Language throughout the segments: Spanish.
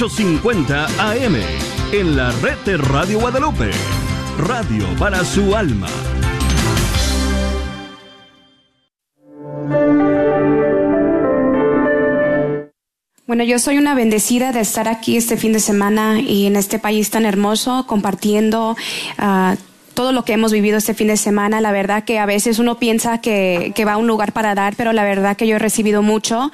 850 AM en la red de Radio Guadalupe. Radio para su alma. Bueno, yo soy una bendecida de estar aquí este fin de semana y en este país tan hermoso compartiendo uh, todo lo que hemos vivido este fin de semana. La verdad que a veces uno piensa que, va a un lugar para dar, pero la verdad que yo he recibido mucho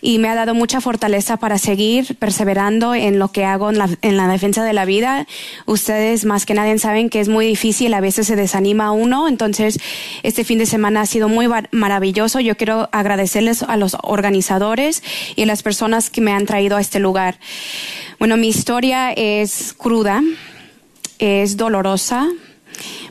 y me ha dado mucha fortaleza para seguir perseverando en lo que hago en la, en la defensa de la vida. Ustedes más que nadie saben que es muy difícil, a veces se desanima uno, entonces este fin de semana ha sido muy maravilloso. Yo quiero agradecerles a los organizadores y a las personas que me han traído a este lugar. Bueno, mi historia es cruda, es dolorosa,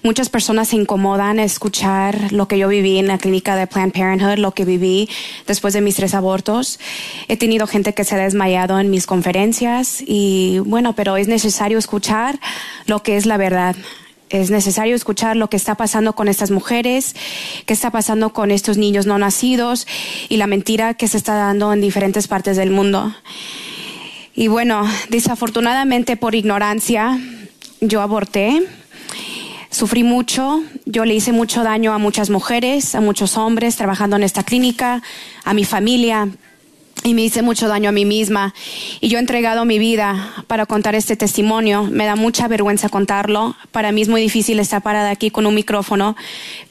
Muchas personas se incomodan a escuchar lo que yo viví en la clínica de Planned Parenthood, lo que viví después de mis tres abortos. He tenido gente que se ha desmayado en mis conferencias y bueno, pero es necesario escuchar lo que es la verdad. Es necesario escuchar lo que está pasando con estas mujeres, qué está pasando con estos niños no nacidos y la mentira que se está dando en diferentes partes del mundo. Y bueno, desafortunadamente por ignorancia, yo aborté Sufrí mucho, yo le hice mucho daño a muchas mujeres, a muchos hombres trabajando en esta clínica, a mi familia, y me hice mucho daño a mí misma. Y yo he entregado mi vida para contar este testimonio. Me da mucha vergüenza contarlo. Para mí es muy difícil estar parada aquí con un micrófono,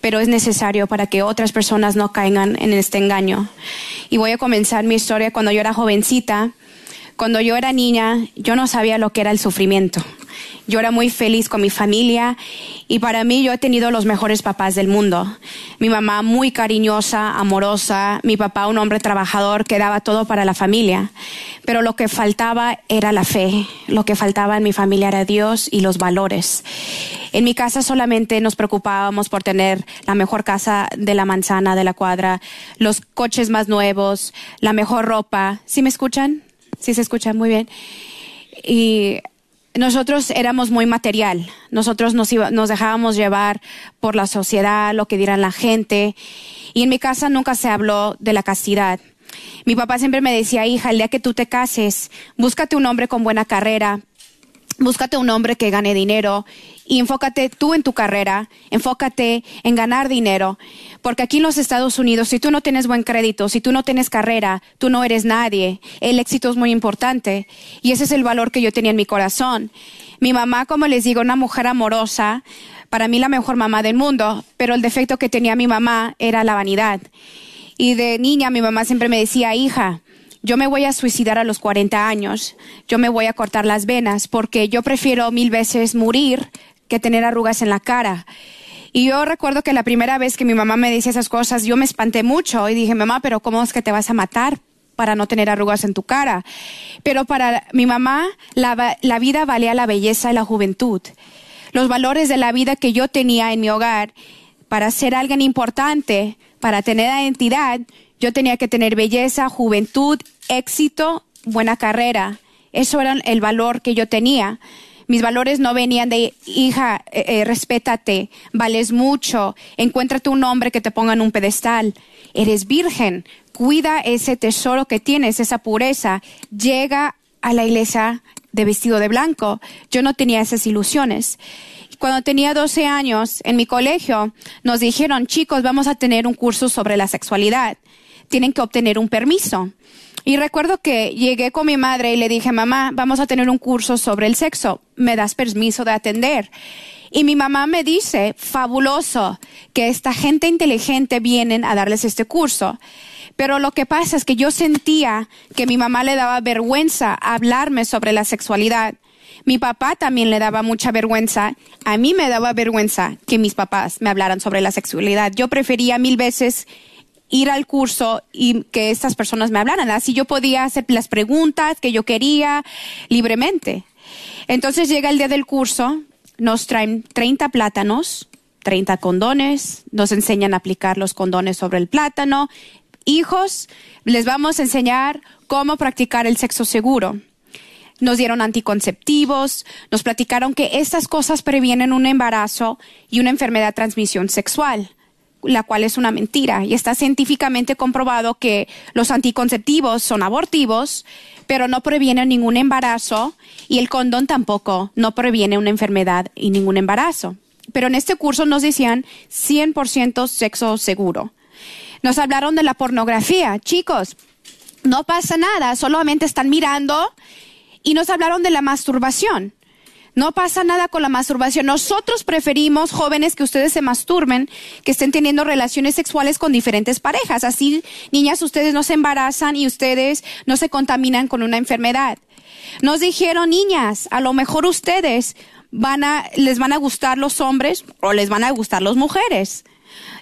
pero es necesario para que otras personas no caigan en este engaño. Y voy a comenzar mi historia cuando yo era jovencita. Cuando yo era niña, yo no sabía lo que era el sufrimiento. Yo era muy feliz con mi familia y para mí yo he tenido los mejores papás del mundo. Mi mamá muy cariñosa, amorosa, mi papá un hombre trabajador que daba todo para la familia. Pero lo que faltaba era la fe, lo que faltaba en mi familia era Dios y los valores. En mi casa solamente nos preocupábamos por tener la mejor casa de la manzana, de la cuadra, los coches más nuevos, la mejor ropa. ¿Sí me escuchan? Sí se escuchan muy bien. Y nosotros éramos muy material, nosotros nos, nos dejábamos llevar por la sociedad, lo que dirán la gente, y en mi casa nunca se habló de la castidad. Mi papá siempre me decía, hija, el día que tú te cases, búscate un hombre con buena carrera, búscate un hombre que gane dinero y enfócate tú en tu carrera, enfócate en ganar dinero, porque aquí en los Estados Unidos, si tú no tienes buen crédito, si tú no tienes carrera, tú no eres nadie. El éxito es muy importante y ese es el valor que yo tenía en mi corazón. Mi mamá, como les digo, una mujer amorosa, para mí la mejor mamá del mundo, pero el defecto que tenía mi mamá era la vanidad. Y de niña mi mamá siempre me decía, hija, yo me voy a suicidar a los 40 años, yo me voy a cortar las venas porque yo prefiero mil veces morir que tener arrugas en la cara. Y yo recuerdo que la primera vez que mi mamá me dice esas cosas, yo me espanté mucho y dije, mamá, pero ¿cómo es que te vas a matar para no tener arrugas en tu cara? Pero para mi mamá, la, la vida valía la belleza y la juventud. Los valores de la vida que yo tenía en mi hogar, para ser alguien importante, para tener identidad, yo tenía que tener belleza, juventud, éxito, buena carrera. Eso era el valor que yo tenía. Mis valores no venían de, hija, eh, eh, respétate, vales mucho, encuéntrate un hombre que te ponga en un pedestal, eres virgen, cuida ese tesoro que tienes, esa pureza, llega a la iglesia de vestido de blanco. Yo no tenía esas ilusiones. Cuando tenía 12 años, en mi colegio, nos dijeron, chicos, vamos a tener un curso sobre la sexualidad. Tienen que obtener un permiso. Y recuerdo que llegué con mi madre y le dije, mamá, vamos a tener un curso sobre el sexo. ¿Me das permiso de atender? Y mi mamá me dice, fabuloso, que esta gente inteligente vienen a darles este curso. Pero lo que pasa es que yo sentía que mi mamá le daba vergüenza hablarme sobre la sexualidad. Mi papá también le daba mucha vergüenza. A mí me daba vergüenza que mis papás me hablaran sobre la sexualidad. Yo prefería mil veces ir al curso y que estas personas me hablaran. Así yo podía hacer las preguntas que yo quería libremente. Entonces llega el día del curso, nos traen 30 plátanos, 30 condones, nos enseñan a aplicar los condones sobre el plátano. Hijos, les vamos a enseñar cómo practicar el sexo seguro. Nos dieron anticonceptivos, nos platicaron que estas cosas previenen un embarazo y una enfermedad de transmisión sexual la cual es una mentira. Y está científicamente comprobado que los anticonceptivos son abortivos, pero no previenen ningún embarazo y el condón tampoco no previene una enfermedad y ningún embarazo. Pero en este curso nos decían 100% sexo seguro. Nos hablaron de la pornografía. Chicos, no pasa nada, solamente están mirando y nos hablaron de la masturbación. No pasa nada con la masturbación. Nosotros preferimos jóvenes que ustedes se masturben, que estén teniendo relaciones sexuales con diferentes parejas. Así, niñas, ustedes no se embarazan y ustedes no se contaminan con una enfermedad. Nos dijeron, niñas, a lo mejor ustedes van a, les van a gustar los hombres o les van a gustar las mujeres.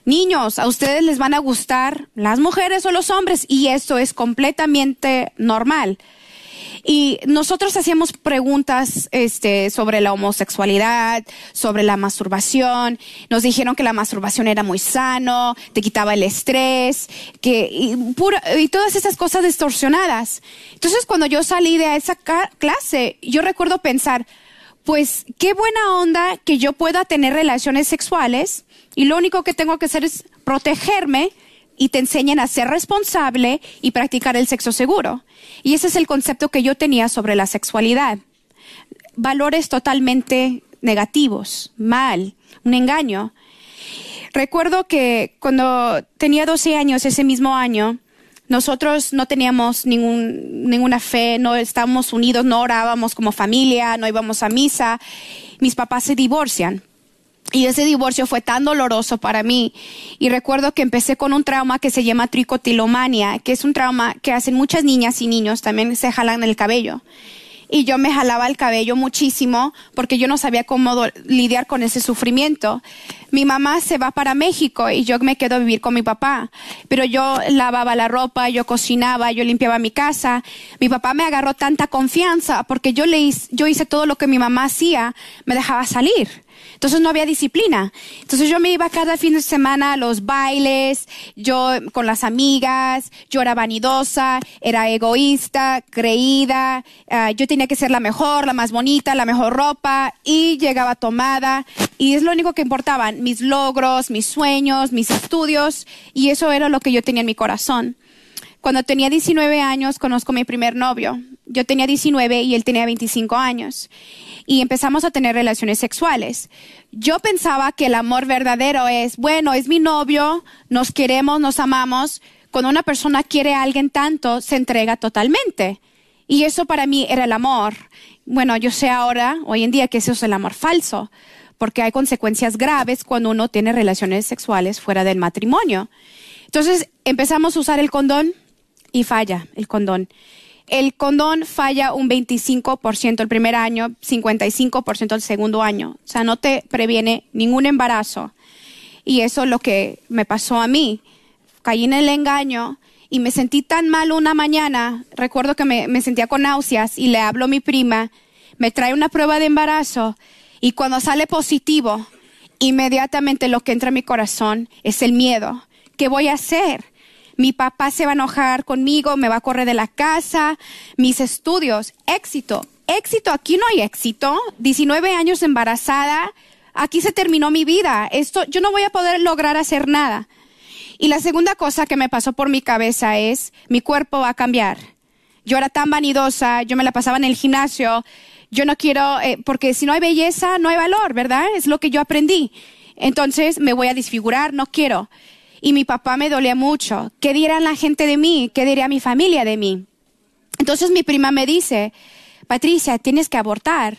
Niños, a ustedes les van a gustar las mujeres o los hombres y esto es completamente normal. Y nosotros hacíamos preguntas este, sobre la homosexualidad, sobre la masturbación. Nos dijeron que la masturbación era muy sano, te quitaba el estrés, que, y, y todas esas cosas distorsionadas. Entonces, cuando yo salí de esa clase, yo recuerdo pensar, pues qué buena onda que yo pueda tener relaciones sexuales y lo único que tengo que hacer es protegerme y te enseñan a ser responsable y practicar el sexo seguro. Y ese es el concepto que yo tenía sobre la sexualidad. Valores totalmente negativos, mal, un engaño. Recuerdo que cuando tenía 12 años, ese mismo año, nosotros no teníamos ningún, ninguna fe, no estábamos unidos, no orábamos como familia, no íbamos a misa. Mis papás se divorcian. Y ese divorcio fue tan doloroso para mí. Y recuerdo que empecé con un trauma que se llama tricotilomania, que es un trauma que hacen muchas niñas y niños, también se jalan el cabello. Y yo me jalaba el cabello muchísimo porque yo no sabía cómo lidiar con ese sufrimiento. Mi mamá se va para México y yo me quedo a vivir con mi papá. Pero yo lavaba la ropa, yo cocinaba, yo limpiaba mi casa. Mi papá me agarró tanta confianza porque yo, le, yo hice todo lo que mi mamá hacía, me dejaba salir. Entonces no había disciplina. Entonces yo me iba cada fin de semana a los bailes, yo con las amigas, yo era vanidosa, era egoísta, creída, uh, yo tenía que ser la mejor, la más bonita, la mejor ropa y llegaba tomada y es lo único que importaban, mis logros, mis sueños, mis estudios y eso era lo que yo tenía en mi corazón. Cuando tenía 19 años conozco a mi primer novio. Yo tenía 19 y él tenía 25 años y empezamos a tener relaciones sexuales. Yo pensaba que el amor verdadero es, bueno, es mi novio, nos queremos, nos amamos. Cuando una persona quiere a alguien tanto, se entrega totalmente. Y eso para mí era el amor. Bueno, yo sé ahora, hoy en día, que eso es el amor falso, porque hay consecuencias graves cuando uno tiene relaciones sexuales fuera del matrimonio. Entonces empezamos a usar el condón y falla el condón el condón falla un 25% el primer año, 55% el segundo año. O sea, no te previene ningún embarazo. Y eso es lo que me pasó a mí. Caí en el engaño y me sentí tan mal una mañana. Recuerdo que me, me sentía con náuseas y le hablo a mi prima. Me trae una prueba de embarazo y cuando sale positivo, inmediatamente lo que entra en mi corazón es el miedo. ¿Qué voy a hacer? Mi papá se va a enojar conmigo, me va a correr de la casa, mis estudios, éxito, éxito, aquí no hay éxito, 19 años embarazada, aquí se terminó mi vida, esto, yo no voy a poder lograr hacer nada. Y la segunda cosa que me pasó por mi cabeza es, mi cuerpo va a cambiar. Yo era tan vanidosa, yo me la pasaba en el gimnasio, yo no quiero, eh, porque si no hay belleza, no hay valor, ¿verdad? Es lo que yo aprendí. Entonces me voy a disfigurar, no quiero y mi papá me dolía mucho. ¿Qué dirá la gente de mí? ¿Qué diría mi familia de mí? Entonces mi prima me dice, Patricia, tienes que abortar.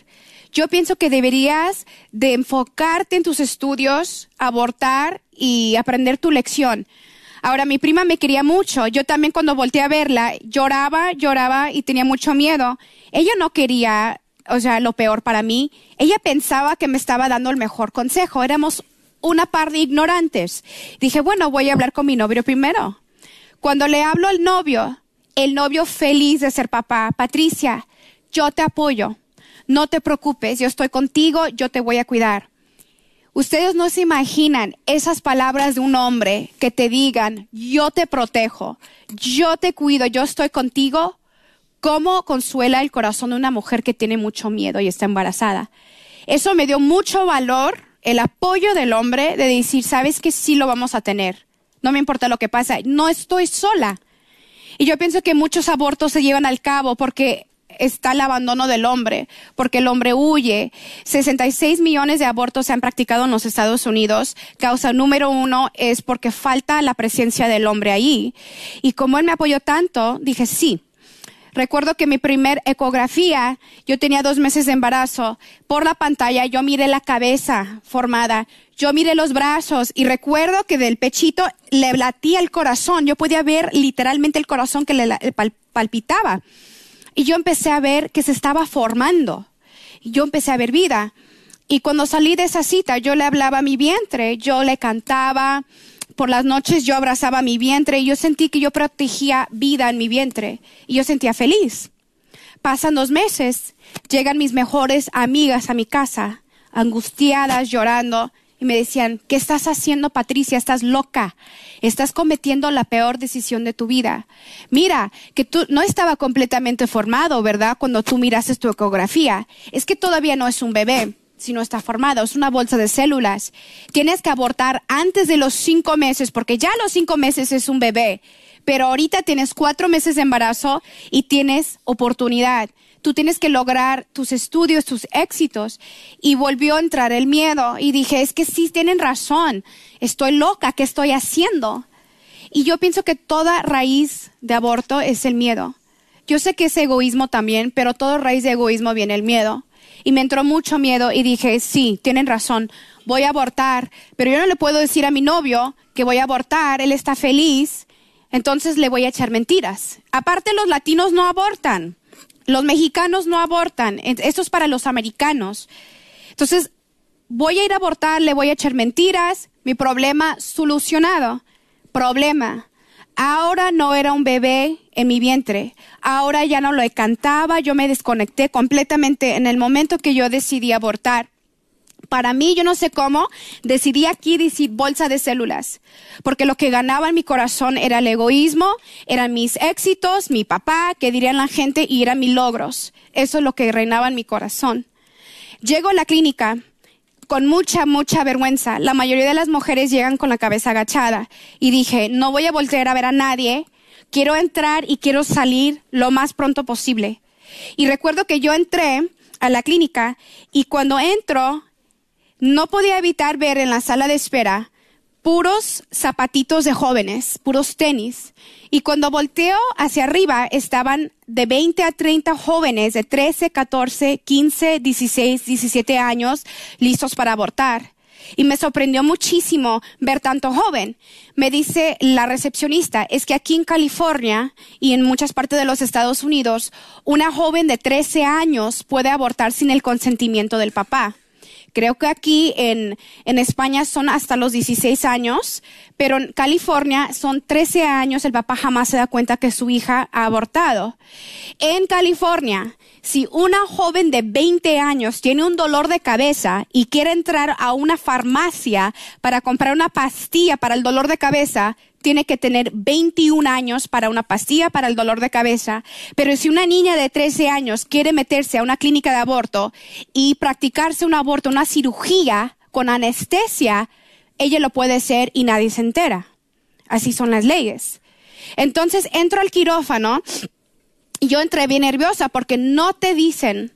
Yo pienso que deberías de enfocarte en tus estudios, abortar y aprender tu lección. Ahora, mi prima me quería mucho. Yo también cuando volteé a verla, lloraba, lloraba y tenía mucho miedo. Ella no quería, o sea, lo peor para mí. Ella pensaba que me estaba dando el mejor consejo. Éramos una par de ignorantes. Dije, bueno, voy a hablar con mi novio primero. Cuando le hablo al novio, el novio feliz de ser papá, Patricia, yo te apoyo. No te preocupes, yo estoy contigo, yo te voy a cuidar. Ustedes no se imaginan esas palabras de un hombre que te digan, yo te protejo, yo te cuido, yo estoy contigo. ¿Cómo consuela el corazón de una mujer que tiene mucho miedo y está embarazada? Eso me dio mucho valor el apoyo del hombre de decir, sabes que sí lo vamos a tener. No me importa lo que pasa, no estoy sola. Y yo pienso que muchos abortos se llevan al cabo porque está el abandono del hombre, porque el hombre huye. 66 millones de abortos se han practicado en los Estados Unidos. Causa número uno es porque falta la presencia del hombre ahí. Y como él me apoyó tanto, dije sí. Recuerdo que mi primer ecografía, yo tenía dos meses de embarazo. Por la pantalla yo miré la cabeza formada, yo miré los brazos y recuerdo que del pechito le latía el corazón. Yo podía ver literalmente el corazón que le palpitaba. Y yo empecé a ver que se estaba formando. Yo empecé a ver vida. Y cuando salí de esa cita, yo le hablaba a mi vientre, yo le cantaba, por las noches yo abrazaba mi vientre y yo sentí que yo protegía vida en mi vientre y yo sentía feliz. Pasan dos meses, llegan mis mejores amigas a mi casa, angustiadas, llorando, y me decían, ¿qué estás haciendo, Patricia? Estás loca. Estás cometiendo la peor decisión de tu vida. Mira, que tú no estaba completamente formado, ¿verdad? Cuando tú miraste tu ecografía. Es que todavía no es un bebé, si no está formado. Es una bolsa de células. Tienes que abortar antes de los cinco meses, porque ya los cinco meses es un bebé. Pero ahorita tienes cuatro meses de embarazo y tienes oportunidad tú tienes que lograr tus estudios, tus éxitos. Y volvió a entrar el miedo y dije, es que sí tienen razón, estoy loca, ¿qué estoy haciendo? Y yo pienso que toda raíz de aborto es el miedo. Yo sé que es egoísmo también, pero toda raíz de egoísmo viene el miedo. Y me entró mucho miedo y dije, sí, tienen razón, voy a abortar, pero yo no le puedo decir a mi novio que voy a abortar, él está feliz, entonces le voy a echar mentiras. Aparte, los latinos no abortan. Los mexicanos no abortan, esto es para los americanos. Entonces, voy a ir a abortar, le voy a echar mentiras, mi problema solucionado. Problema. Ahora no era un bebé en mi vientre. Ahora ya no lo cantaba, yo me desconecté completamente en el momento que yo decidí abortar para mí, yo no sé cómo, decidí aquí decir bolsa de células, porque lo que ganaba en mi corazón era el egoísmo, eran mis éxitos, mi papá, que dirían la gente, y eran mis logros. Eso es lo que reinaba en mi corazón. Llego a la clínica con mucha, mucha vergüenza. La mayoría de las mujeres llegan con la cabeza agachada y dije, no voy a voltear a ver a nadie, quiero entrar y quiero salir lo más pronto posible. Y recuerdo que yo entré a la clínica y cuando entro no podía evitar ver en la sala de espera puros zapatitos de jóvenes, puros tenis. Y cuando volteo hacia arriba estaban de 20 a 30 jóvenes de 13, 14, 15, 16, 17 años listos para abortar. Y me sorprendió muchísimo ver tanto joven. Me dice la recepcionista, es que aquí en California y en muchas partes de los Estados Unidos, una joven de 13 años puede abortar sin el consentimiento del papá. Creo que aquí en, en España son hasta los 16 años, pero en California son 13 años, el papá jamás se da cuenta que su hija ha abortado. En California, si una joven de 20 años tiene un dolor de cabeza y quiere entrar a una farmacia para comprar una pastilla para el dolor de cabeza, tiene que tener 21 años para una pastilla para el dolor de cabeza, pero si una niña de 13 años quiere meterse a una clínica de aborto y practicarse un aborto, una cirugía con anestesia, ella lo puede hacer y nadie se entera. Así son las leyes. Entonces entro al quirófano y yo entré bien nerviosa porque no te dicen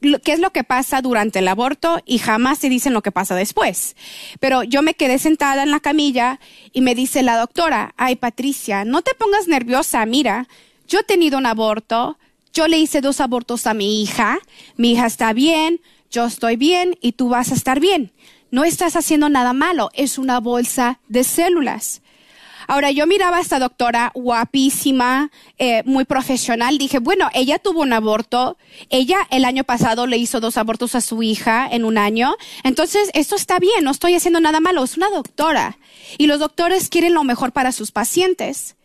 qué es lo que pasa durante el aborto y jamás te dicen lo que pasa después. Pero yo me quedé sentada en la camilla y me dice la doctora, ay Patricia, no te pongas nerviosa, mira, yo he tenido un aborto, yo le hice dos abortos a mi hija, mi hija está bien, yo estoy bien y tú vas a estar bien. No estás haciendo nada malo, es una bolsa de células. Ahora, yo miraba a esta doctora guapísima, eh, muy profesional. Dije, bueno, ella tuvo un aborto. Ella el año pasado le hizo dos abortos a su hija en un año. Entonces, esto está bien, no estoy haciendo nada malo. Es una doctora. Y los doctores quieren lo mejor para sus pacientes.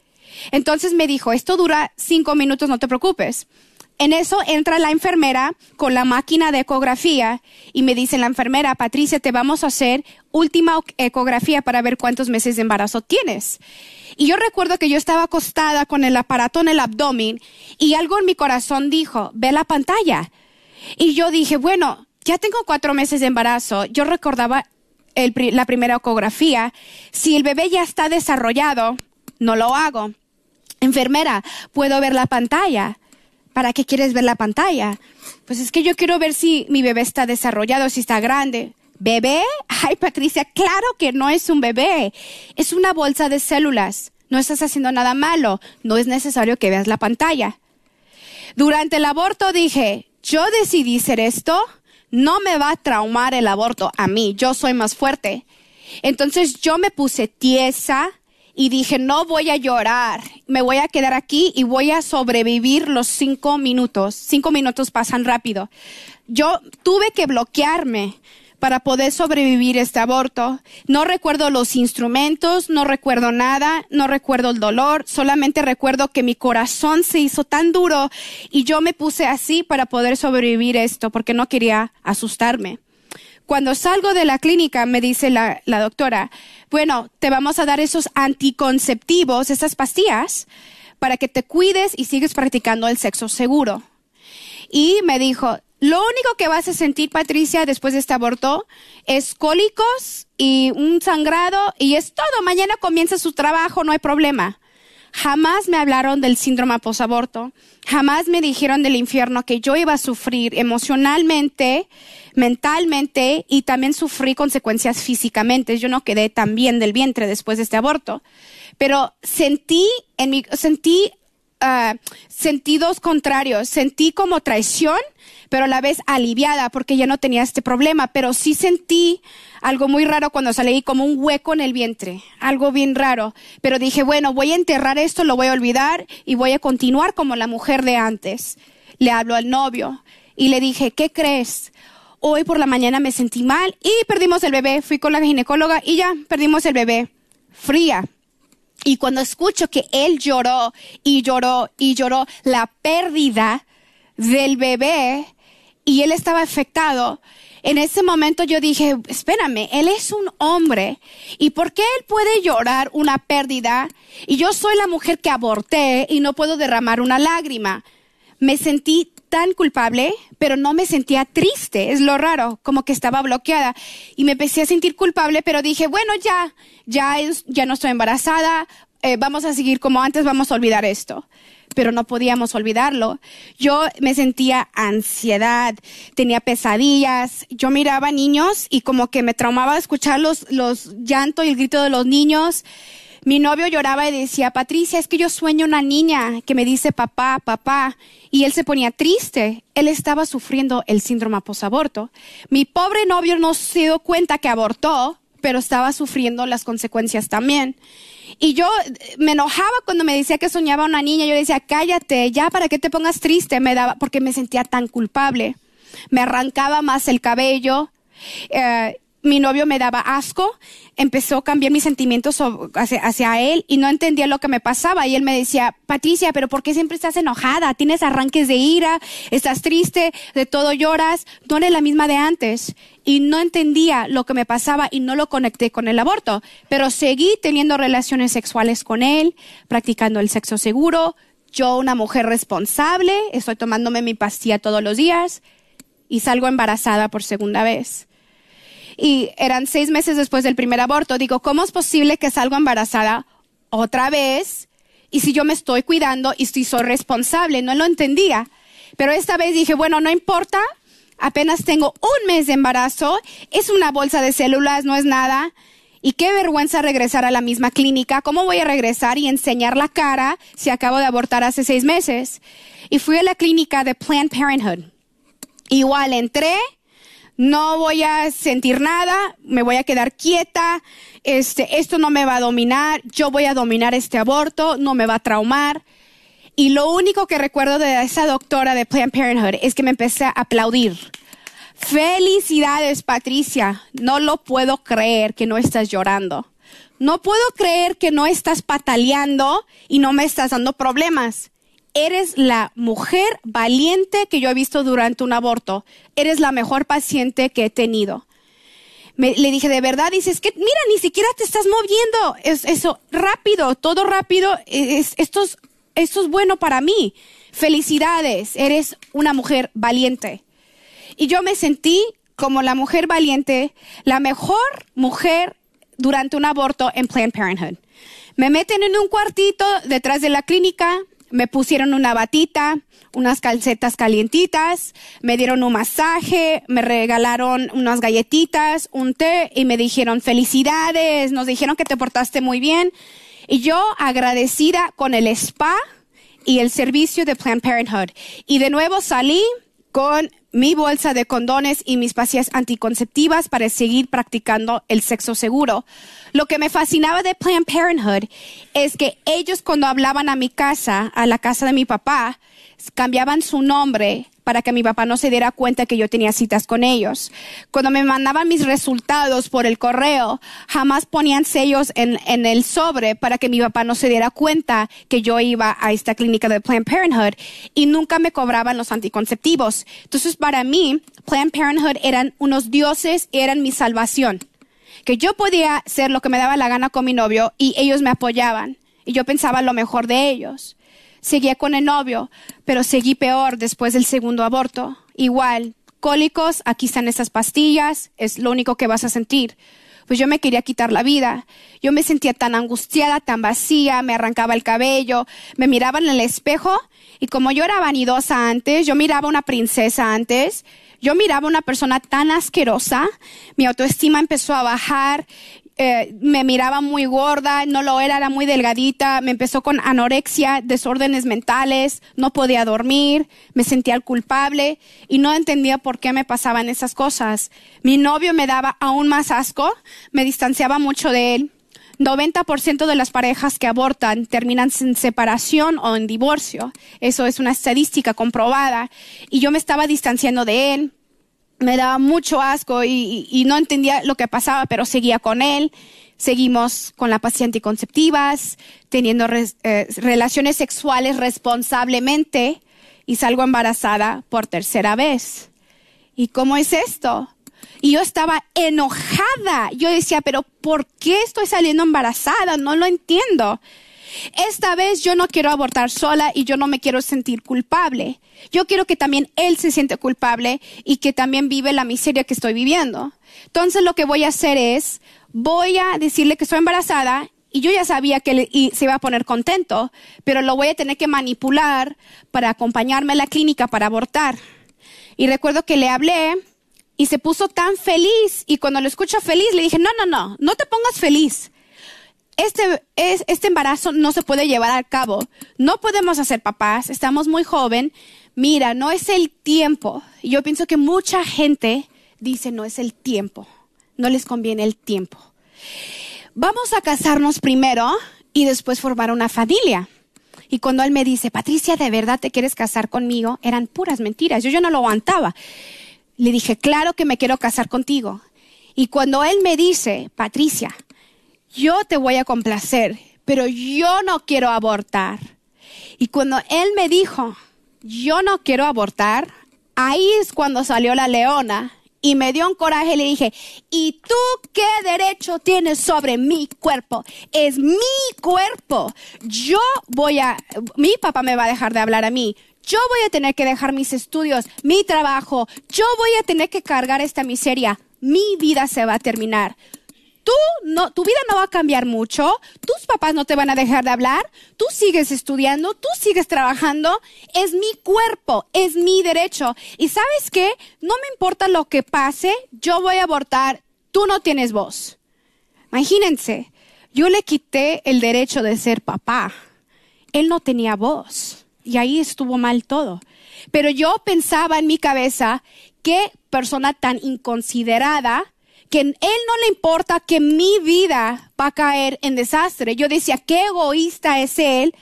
Entonces me dijo, esto dura cinco minutos, no te preocupes. En eso entra la enfermera con la máquina de ecografía y me dice la enfermera, Patricia, te vamos a hacer última ecografía para ver cuántos meses de embarazo tienes. Y yo recuerdo que yo estaba acostada con el aparato en el abdomen y algo en mi corazón dijo, ve la pantalla. Y yo dije, bueno, ya tengo cuatro meses de embarazo. Yo recordaba la primera ecografía. Si el bebé ya está desarrollado, no lo hago. Enfermera, puedo ver la pantalla. ¿Para qué quieres ver la pantalla? Pues es que yo quiero ver si mi bebé está desarrollado, si está grande. ¿Bebé? Ay, Patricia, claro que no es un bebé. Es una bolsa de células. No estás haciendo nada malo. No es necesario que veas la pantalla. Durante el aborto dije, yo decidí ser esto. No me va a traumar el aborto a mí. Yo soy más fuerte. Entonces yo me puse tiesa, y dije, no voy a llorar, me voy a quedar aquí y voy a sobrevivir los cinco minutos. Cinco minutos pasan rápido. Yo tuve que bloquearme para poder sobrevivir este aborto. No recuerdo los instrumentos, no recuerdo nada, no recuerdo el dolor, solamente recuerdo que mi corazón se hizo tan duro y yo me puse así para poder sobrevivir esto porque no quería asustarme. Cuando salgo de la clínica, me dice la, doctora, bueno, te vamos a dar esos anticonceptivos, esas pastillas, para que te cuides y sigues practicando el sexo seguro. Y me dijo, lo único que vas a sentir, Patricia, después de este aborto es cólicos y un sangrado y es todo. Mañana comienza su trabajo, no hay problema. Jamás me hablaron del síndrome posaborto. Jamás me dijeron del infierno que yo iba a sufrir emocionalmente, mentalmente y también sufrí consecuencias físicamente. Yo no quedé tan bien del vientre después de este aborto. Pero sentí en mi, sentí uh, sentidos contrarios. Sentí como traición, pero a la vez aliviada porque ya no tenía este problema. Pero sí sentí algo muy raro cuando salí, como un hueco en el vientre, algo bien raro. Pero dije, bueno, voy a enterrar esto, lo voy a olvidar y voy a continuar como la mujer de antes. Le hablo al novio y le dije, ¿qué crees? Hoy por la mañana me sentí mal y perdimos el bebé. Fui con la ginecóloga y ya perdimos el bebé. Fría. Y cuando escucho que él lloró y lloró y lloró la pérdida del bebé y él estaba afectado, en ese momento yo dije, espérame, él es un hombre y ¿por qué él puede llorar una pérdida y yo soy la mujer que aborté y no puedo derramar una lágrima? Me sentí tan culpable, pero no me sentía triste, es lo raro, como que estaba bloqueada y me empecé a sentir culpable, pero dije, bueno, ya, ya, ya no estoy embarazada, eh, vamos a seguir como antes, vamos a olvidar esto pero no podíamos olvidarlo. Yo me sentía ansiedad, tenía pesadillas, yo miraba niños y como que me traumaba escuchar los, los llantos y el grito de los niños. Mi novio lloraba y decía, Patricia, es que yo sueño una niña que me dice papá, papá. Y él se ponía triste. Él estaba sufriendo el síndrome posaborto. Mi pobre novio no se dio cuenta que abortó, pero estaba sufriendo las consecuencias también. Y yo me enojaba cuando me decía que soñaba una niña. Yo decía, cállate, ya para que te pongas triste. Me daba, porque me sentía tan culpable. Me arrancaba más el cabello. Eh, mi novio me daba asco, empezó a cambiar mis sentimientos hacia, él y no entendía lo que me pasaba. Y él me decía, Patricia, pero ¿por qué siempre estás enojada? Tienes arranques de ira, estás triste, de todo lloras, no eres la misma de antes. Y no entendía lo que me pasaba y no lo conecté con el aborto. Pero seguí teniendo relaciones sexuales con él, practicando el sexo seguro. Yo, una mujer responsable, estoy tomándome mi pastilla todos los días y salgo embarazada por segunda vez y eran seis meses después del primer aborto. Digo, ¿cómo es posible que salga embarazada otra vez? Y si yo me estoy cuidando y si soy responsable, no lo entendía. Pero esta vez dije, bueno, no importa, apenas tengo un mes de embarazo, es una bolsa de células, no es nada. Y qué vergüenza regresar a la misma clínica. ¿Cómo voy a regresar y enseñar la cara si acabo de abortar hace seis meses? Y fui a la clínica de Planned Parenthood. Igual entré, no voy a sentir nada, me voy a quedar quieta, este, esto no me va a dominar, yo voy a dominar este aborto, no me va a traumar. Y lo único que recuerdo de esa doctora de Planned Parenthood es que me empecé a aplaudir. Felicidades, Patricia. No lo puedo creer que no estás llorando. No puedo creer que no estás pataleando y no me estás dando problemas eres la mujer valiente que yo he visto durante un aborto. Eres la mejor paciente que he tenido. le dije, de verdad, dices que, mira, ni siquiera te estás moviendo. Es, eso, rápido, todo rápido. Es, esto es bueno para mí. Felicidades, eres una mujer valiente. Y yo me sentí como la mujer valiente, la mejor mujer durante un aborto en Planned Parenthood. Me meten en un cuartito detrás de la clínica, me pusieron una batita, unas calcetas calientitas, me dieron un masaje, me regalaron unas galletitas, un té y me dijeron felicidades, nos dijeron que te portaste muy bien. Y yo agradecida con el spa y el servicio de Planned Parenthood. Y de nuevo salí con mi bolsa de condones y mis pastillas anticonceptivas para seguir practicando el sexo seguro. Lo que me fascinaba de Planned Parenthood es que ellos cuando hablaban a mi casa, a la casa de mi papá, cambiaban su nombre para que mi papá no se diera cuenta que yo tenía citas con ellos. Cuando me mandaban mis resultados por el correo, jamás ponían sellos en, el sobre para que mi papá no se diera cuenta que yo iba a esta clínica de Planned Parenthood y nunca me cobraban los anticonceptivos. Entonces, para mí, Planned Parenthood eran unos dioses, eran mi salvación. Que yo podía hacer lo que me daba la gana con mi novio y ellos me apoyaban. Y yo pensaba lo mejor de ellos seguía con el novio, pero seguí peor después del segundo aborto. Igual, cólicos, aquí están esas pastillas, es lo único que vas a sentir. Pues yo me quería quitar la vida. Yo me sentía tan angustiada, tan vacía, me arrancaba el cabello, me miraba en el espejo y como yo era vanidosa antes, yo miraba una princesa antes, yo miraba una persona tan asquerosa, mi autoestima empezó a bajar, eh, me miraba muy gorda, no lo era, era muy delgadita, me empezó con anorexia, desórdenes mentales, no podía dormir, me sentía culpable y no entendía por qué me pasaban esas cosas. Mi novio me daba aún más asco, me distanciaba mucho de él. 90% de las parejas que abortan terminan en separación o en divorcio. Eso es una estadística comprobada. Y yo me estaba distanciando de él me daba mucho asco y, no entendía lo que pasaba, pero seguía con él. Seguimos con la paciente anticonceptivas, teniendo eh, relaciones sexuales responsablemente y salgo embarazada por tercera vez. ¿Y cómo es esto? Y yo estaba enojada. Yo decía, pero ¿por qué estoy saliendo embarazada? No lo entiendo. Esta vez yo no quiero abortar sola y yo no me quiero sentir culpable. Yo quiero que también él se siente culpable y que también vive la miseria que estoy viviendo. Entonces lo que voy a hacer es, voy a decirle que estoy embarazada y yo ya sabía que se iba a poner contento, pero lo voy a tener que manipular para acompañarme a la clínica para abortar. Y recuerdo que le hablé y se puso tan feliz y cuando lo escucho feliz le dije, no, no, no, no te pongas feliz este, es, este embarazo no se puede llevar a cabo. No podemos hacer papás, estamos muy joven. Mira, no es el tiempo. Yo pienso que mucha gente dice no es el tiempo. No les conviene el tiempo. Vamos a casarnos primero y después formar una familia. Y cuando él me dice, Patricia, ¿de verdad te quieres casar conmigo? Eran puras mentiras. Yo, yo no lo aguantaba. Le dije, claro que me quiero casar contigo. Y cuando él me dice, Patricia, yo te voy a complacer, pero yo no quiero abortar. Y cuando él me dijo, yo no quiero abortar, ahí es cuando salió la leona y me dio un coraje y le dije, ¿y tú qué derecho tienes sobre mi cuerpo? Es mi cuerpo. Yo voy a, mi papá me va a dejar de hablar a mí. Yo voy a tener que dejar mis estudios, mi trabajo. Yo voy a tener que cargar esta miseria. Mi vida se va a terminar tú no, tu vida no va a cambiar mucho, tus papás no te van a dejar de hablar, tú sigues estudiando, tú sigues trabajando, es mi cuerpo, es mi derecho. Y sabes qué, no me importa lo que pase, yo voy a abortar, tú no tienes voz. Imagínense, yo le quité el derecho de ser papá, él no tenía voz y ahí estuvo mal todo. Pero yo pensaba en mi cabeza, qué persona tan inconsiderada que a él no le importa que mi vida va a caer en desastre. Yo decía, qué egoísta es él,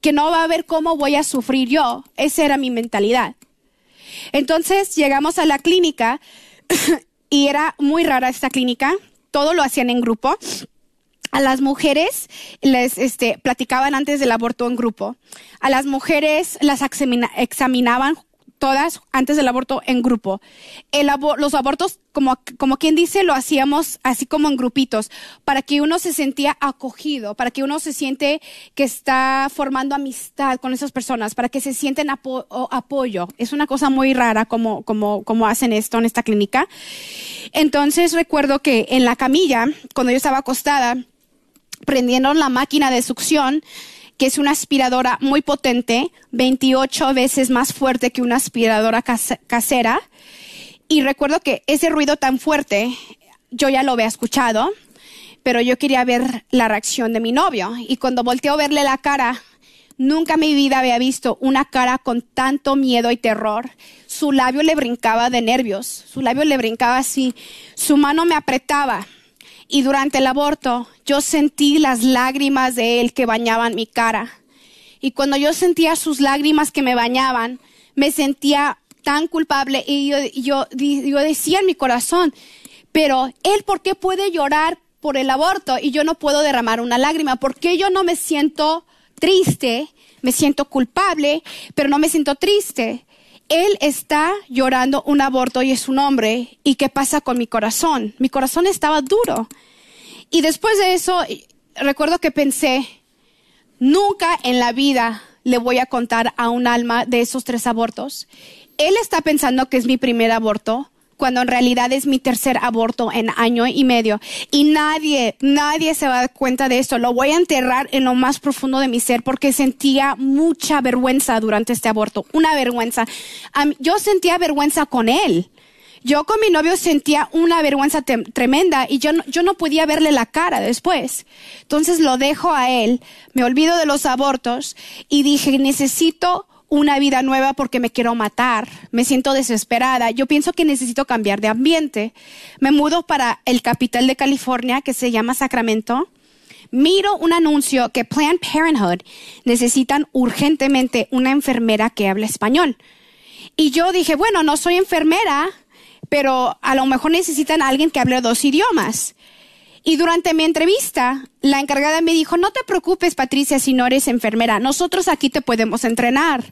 que no va a ver cómo voy a sufrir yo. Esa era mi mentalidad. Entonces llegamos a la clínica y era muy rara esta clínica. Todo lo hacían en grupo. A las mujeres les este, platicaban antes del aborto en grupo. A las mujeres las examinaban todas antes del aborto en grupo. El los abortos, como, como quien dice, lo hacíamos así como en grupitos, para que uno se sentía acogido, para que uno se siente que está formando amistad con esas personas, para que se sienten apoyo. Es una cosa muy rara como, como hacen esto en esta clínica. Entonces recuerdo que en la camilla, cuando yo estaba acostada, prendieron la máquina de succión, que es una aspiradora muy potente, 28 veces más fuerte que una aspiradora casera. Y recuerdo que ese ruido tan fuerte, yo ya lo había escuchado, pero yo quería ver la reacción de mi novio. Y cuando volteó a verle la cara, nunca en mi vida había visto una cara con tanto miedo y terror. Su labio le brincaba de nervios, su labio le brincaba así, su mano me apretaba y durante el aborto yo sentí las lágrimas de él que bañaban mi cara. Y cuando yo sentía sus lágrimas que me bañaban, me sentía tan culpable y yo, decía en mi corazón, pero él, ¿por qué puede llorar por el aborto y yo no puedo derramar una lágrima? ¿Por qué yo no me siento triste? Me siento culpable, pero no me siento triste él está llorando un aborto y es un hombre. ¿Y qué pasa con mi corazón? Mi corazón estaba duro. Y después de eso, recuerdo que pensé, nunca en la vida le voy a contar a un alma de esos tres abortos. Él está pensando que es mi primer aborto cuando en realidad es mi tercer aborto en año y medio. Y nadie, nadie se va a dar cuenta de esto. Lo voy a enterrar en lo más profundo de mi ser porque sentía mucha vergüenza durante este aborto, una vergüenza. yo sentía vergüenza con él. Yo con mi novio sentía una vergüenza tremenda y yo yo no podía verle la cara después. Entonces lo dejo a él, me olvido de los abortos y dije, necesito una vida nueva porque me quiero matar, me siento desesperada, yo pienso que necesito cambiar de ambiente. Me mudo para el capital de California que se llama Sacramento. Miro un anuncio que Planned Parenthood necesitan urgentemente una enfermera que hable español. Y yo dije, bueno, no soy enfermera, pero a lo mejor necesitan a alguien que hable dos idiomas. Y durante mi entrevista, la encargada me dijo, no te preocupes, Patricia, si no eres enfermera, nosotros aquí te podemos entrenar.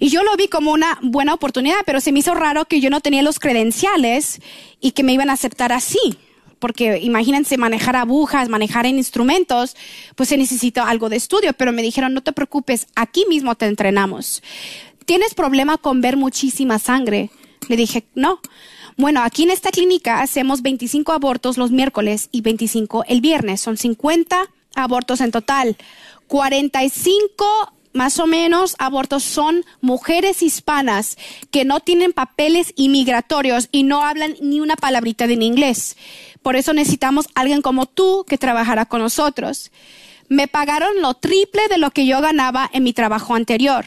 Y yo lo vi como una buena oportunidad, pero se me hizo raro que yo no tenía los credenciales y que me iban a aceptar así. Porque imagínense manejar agujas, manejar en instrumentos, pues se necesita algo de estudio. Pero me dijeron, no te preocupes, aquí mismo te entrenamos. ¿Tienes problema con ver muchísima sangre? Le dije, no. Bueno, aquí en esta clínica hacemos 25 abortos los miércoles y 25 el viernes. Son 50 abortos en total. 45 más o menos abortos son mujeres hispanas que no tienen papeles inmigratorios y no hablan ni una palabrita de inglés. Por eso necesitamos alguien como tú que trabajara con nosotros. Me pagaron lo triple de lo que yo ganaba en mi trabajo anterior.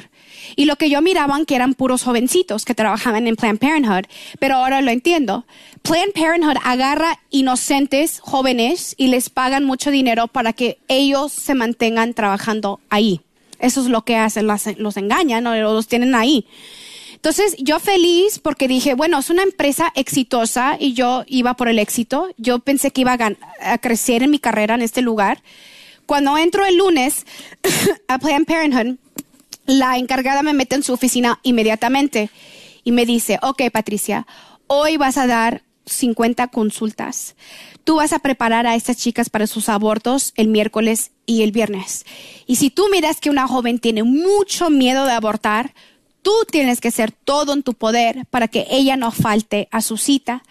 Y lo que yo miraban que eran puros jovencitos que trabajaban en Planned Parenthood. Pero ahora lo entiendo. Planned Parenthood agarra inocentes jóvenes y les pagan mucho dinero para que ellos se mantengan trabajando ahí. Eso es lo que hacen, los, engañan o los tienen ahí. Entonces, yo feliz porque dije, bueno, es una empresa exitosa y yo iba por el éxito. Yo pensé que iba a, a crecer en mi carrera en este lugar. Cuando entro el lunes a Planned Parenthood, la encargada me mete en su oficina inmediatamente y me dice, ok, Patricia, hoy vas a dar 50 consultas. Tú vas a preparar a estas chicas para sus abortos el miércoles y el viernes. Y si tú miras que una joven tiene mucho miedo de abortar, tú tienes que hacer todo en tu poder para que ella no falte a su cita.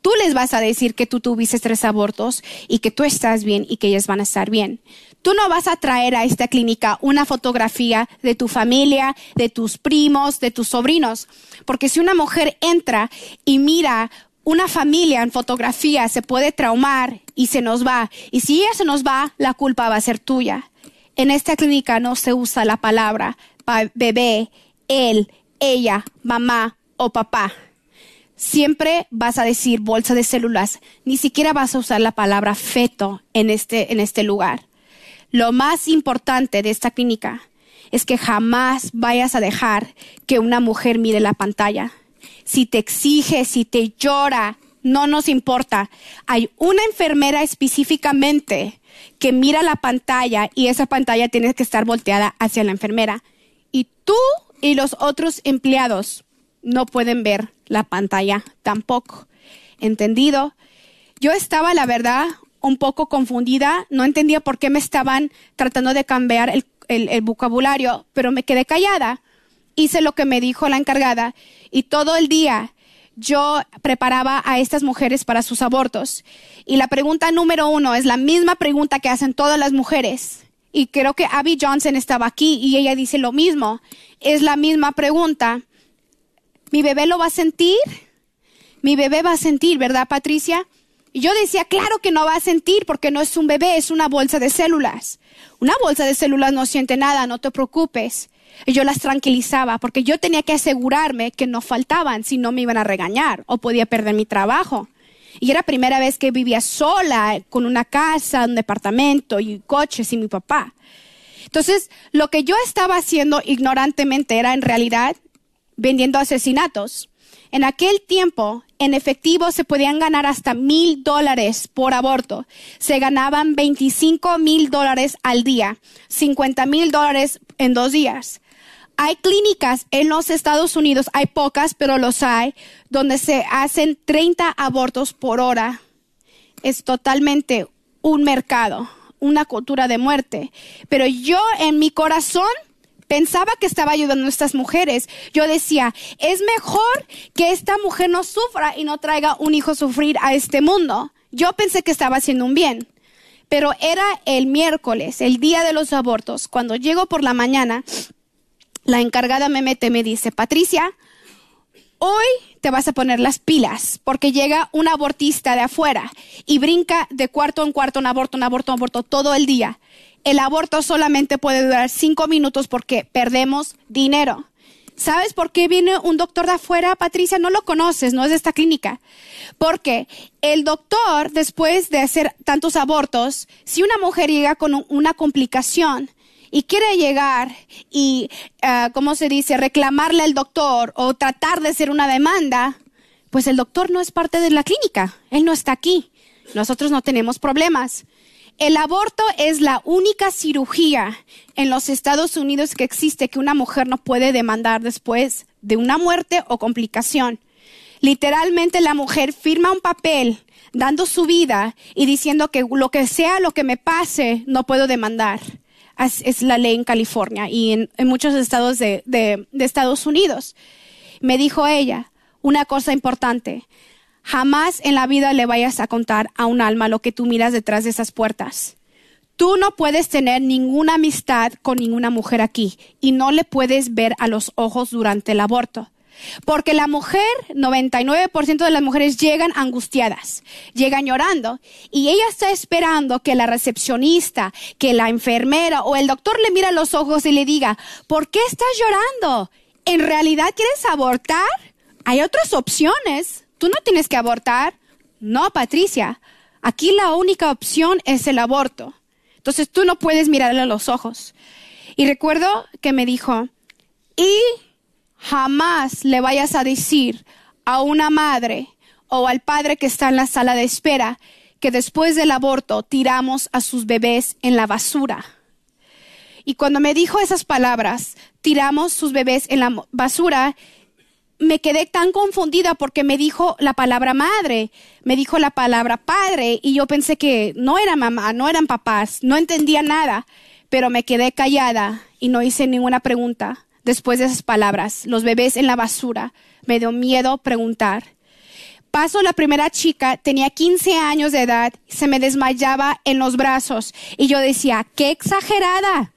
Tú les vas a decir que tú tuviste tres abortos y que tú estás bien y que ellas van a estar bien. Tú no vas a traer a esta clínica una fotografía de tu familia, de tus primos, de tus sobrinos, porque si una mujer entra y mira una familia en fotografía, se puede traumar y se nos va. Y si ella se nos va, la culpa va a ser tuya. En esta clínica no se usa la palabra bebé, él, ella, mamá o papá. Siempre vas a decir bolsa de células, ni siquiera vas a usar la palabra feto en este, en este lugar. Lo más importante de esta clínica es que jamás vayas a dejar que una mujer mire la pantalla. Si te exige, si te llora, no nos importa. Hay una enfermera específicamente que mira la pantalla y esa pantalla tiene que estar volteada hacia la enfermera. Y tú y los otros empleados no pueden ver la pantalla tampoco. ¿Entendido? Yo estaba, la verdad, un poco confundida, no entendía por qué me estaban tratando de cambiar el, vocabulario, pero me quedé callada. Hice lo que me dijo la encargada y todo el día yo preparaba a estas mujeres para sus abortos. Y la pregunta número uno es la misma pregunta que hacen todas las mujeres. Y creo que Abby Johnson estaba aquí y ella dice lo mismo. Es la misma pregunta. ¿Mi bebé lo va a sentir? Mi bebé va a sentir, ¿verdad, Patricia? Y yo decía, claro que no va a sentir porque no es un bebé, es una bolsa de células. Una bolsa de células no siente nada, no te preocupes. Y yo las tranquilizaba porque yo tenía que asegurarme que no faltaban, si no me iban a regañar o podía perder mi trabajo. Y era primera vez que vivía sola, con una casa, un departamento y coches y mi papá. Entonces, lo que yo estaba haciendo ignorantemente era en realidad vendiendo asesinatos. En aquel tiempo, en efectivo, se podían ganar hasta mil dólares por aborto. Se ganaban 25 mil dólares al día, 50 mil dólares en dos días. Hay clínicas en los Estados Unidos, hay pocas, pero los hay, donde se hacen 30 abortos por hora. Es totalmente un mercado, una cultura de muerte. Pero yo en mi corazón pensaba que estaba ayudando a estas mujeres. Yo decía, es mejor que esta mujer no sufra y no traiga un hijo a sufrir a este mundo. Yo pensé que estaba haciendo un bien. Pero era el miércoles, el día de los abortos. Cuando llego por la mañana, la encargada me mete, me dice, Patricia, hoy te vas a poner las pilas porque llega un abortista de afuera y brinca de cuarto en cuarto, un aborto, un aborto, un aborto todo el día el aborto solamente puede durar cinco minutos porque perdemos dinero. ¿Sabes por qué viene un doctor de afuera, Patricia? No lo conoces, no es de esta clínica. Porque el doctor, después de hacer tantos abortos, si una mujer llega con una complicación y quiere llegar y, uh, ¿cómo se dice?, reclamarle al doctor o tratar de hacer una demanda, pues el doctor no es parte de la clínica, él no está aquí. Nosotros no tenemos problemas. El aborto es la única cirugía en los Estados Unidos que existe que una mujer no puede demandar después de una muerte o complicación. Literalmente la mujer firma un papel dando su vida y diciendo que lo que sea lo que me pase, no puedo demandar. Es, la ley en California y en, muchos estados de Estados Unidos. Me dijo ella una cosa importante. Jamás en la vida le vayas a contar a un alma lo que tú miras detrás de esas puertas. Tú no puedes tener ninguna amistad con ninguna mujer aquí y no le puedes ver a los ojos durante el aborto. Porque la mujer, 99% de las mujeres llegan angustiadas, llegan llorando y ella está esperando que la recepcionista, que la enfermera o el doctor le mire a los ojos y le diga, ¿por qué estás llorando? ¿En realidad quieres abortar? Hay otras opciones tú no tienes que abortar. No, Patricia, aquí la única opción es el aborto. Entonces tú no puedes mirarle a los ojos. Y recuerdo que me dijo, y jamás le vayas a decir a una madre o al padre que está en la sala de espera que después del aborto tiramos a sus bebés en la basura. Y cuando me dijo esas palabras, tiramos sus bebés en la basura, me quedé tan confundida porque me dijo la palabra madre, me dijo la palabra padre y yo pensé que no era mamá, no eran papás, no entendía nada, pero me quedé callada y no hice ninguna pregunta después de esas palabras. Los bebés en la basura, me dio miedo preguntar. Paso la primera chica, tenía 15 años de edad, se me desmayaba en los brazos y yo decía, qué exagerada.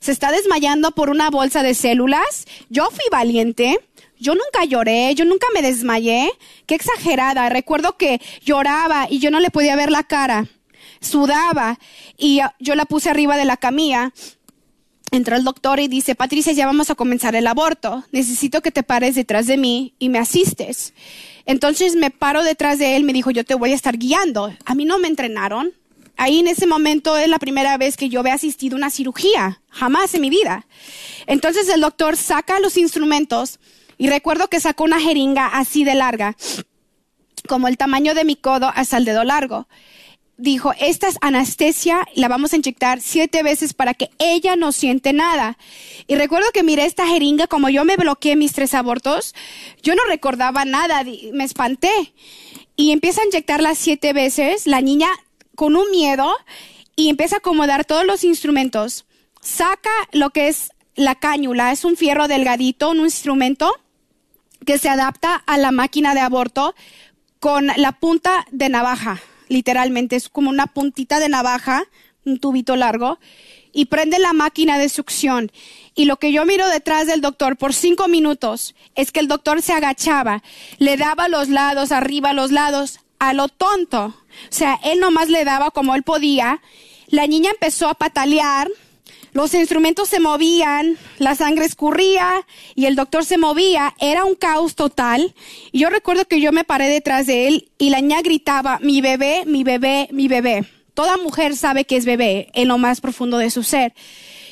¿Se está desmayando por una bolsa de células? Yo fui valiente yo nunca lloré, yo nunca me desmayé. Qué exagerada. Recuerdo que lloraba y yo no le podía ver la cara. Sudaba y yo la puse arriba de la camilla. Entró el doctor y dice, Patricia, ya vamos a comenzar el aborto. Necesito que te pares detrás de mí y me asistes. Entonces me paro detrás de él, me dijo, yo te voy a estar guiando. A mí no me entrenaron. Ahí en ese momento es la primera vez que yo he asistido a una cirugía, jamás en mi vida. Entonces el doctor saca los instrumentos y recuerdo que sacó una jeringa así de larga, como el tamaño de mi codo hasta el dedo largo. dijo, esta es anestesia, la vamos a inyectar siete veces para que ella no siente nada. Y recuerdo que miré esta jeringa, como yo me bloqueé mis tres abortos, yo no recordaba nada, me espanté. Y empieza a inyectarla siete veces, la niña con un miedo, y empieza a acomodar todos los instrumentos. Saca lo que es la cáñula, es un fierro delgadito, un instrumento que se adapta a la máquina de aborto con la punta de navaja literalmente es como una puntita de navaja, un tubito largo, y prende la máquina de succión. Y lo que yo miro detrás del doctor por cinco minutos es que el doctor se agachaba, le daba los lados, arriba los lados, a lo tonto. O sea, él nomás le daba como él podía. La niña empezó a patalear, los instrumentos se movían, la sangre escurría y el doctor se movía. Era un caos total. Y yo recuerdo que yo me paré detrás de él y la niña gritaba, mi bebé, mi bebé, mi bebé. Toda mujer sabe que es bebé en lo más profundo de su ser.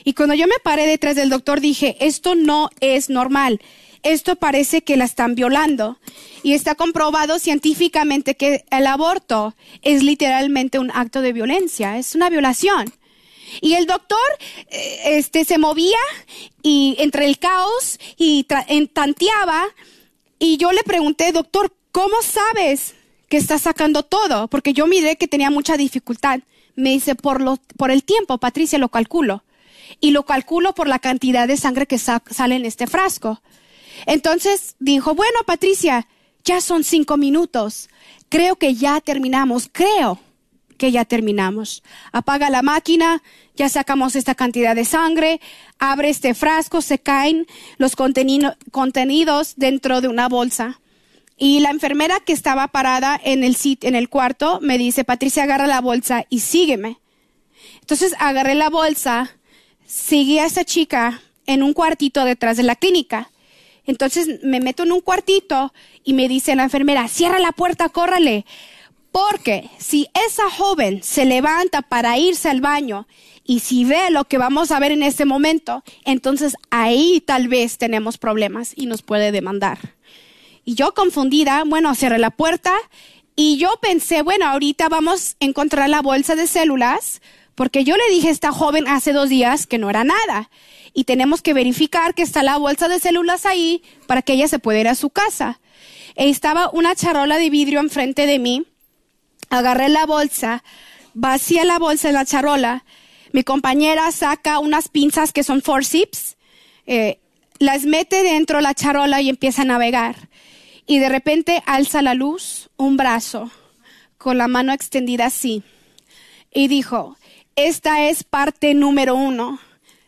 Y cuando yo me paré detrás del doctor dije, esto no es normal. Esto parece que la están violando. Y está comprobado científicamente que el aborto es literalmente un acto de violencia, es una violación. Y el doctor eh, este, se movía y entre el caos y tanteaba. Y yo le pregunté, doctor, ¿cómo sabes que está sacando todo? Porque yo miré que tenía mucha dificultad. Me dice, por, lo, por el tiempo, Patricia, lo calculo. Y lo calculo por la cantidad de sangre que sale en este frasco. Entonces dijo, bueno, Patricia, ya son cinco minutos. Creo que ya terminamos. Creo que ya terminamos. Apaga la máquina, ya sacamos esta cantidad de sangre, abre este frasco, se caen los contenidos dentro de una bolsa. Y la enfermera que estaba parada en el, en el cuarto me dice, Patricia, agarra la bolsa y sígueme. Entonces agarré la bolsa, seguí a esa chica en un cuartito detrás de la clínica. Entonces me meto en un cuartito y me dice la enfermera, cierra la puerta, córrale. Porque si esa joven se levanta para irse al baño y si ve lo que vamos a ver en este momento, entonces ahí tal vez tenemos problemas y nos puede demandar. Y yo confundida, bueno, cerré la puerta y yo pensé, bueno, ahorita vamos a encontrar la bolsa de células, porque yo le dije a esta joven hace dos días que no era nada. Y tenemos que verificar que está la bolsa de células ahí para que ella se pueda ir a su casa. E estaba una charola de vidrio enfrente de mí agarré la bolsa, vacía la bolsa en la charola, mi compañera saca unas pinzas que son forceps, eh, las mete dentro de la charola y empieza a navegar. Y de repente alza la luz un brazo con la mano extendida así. Y dijo, esta es parte número uno.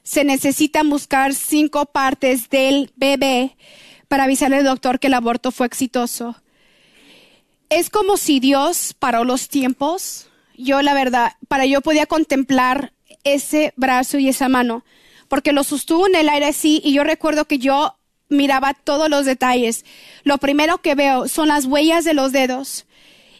Se necesitan buscar cinco partes del bebé para avisarle al doctor que el aborto fue exitoso es como si Dios paró los tiempos. Yo, la verdad, para yo podía contemplar ese brazo y esa mano, porque lo sostuvo en el aire así y yo recuerdo que yo miraba todos los detalles. Lo primero que veo son las huellas de los dedos.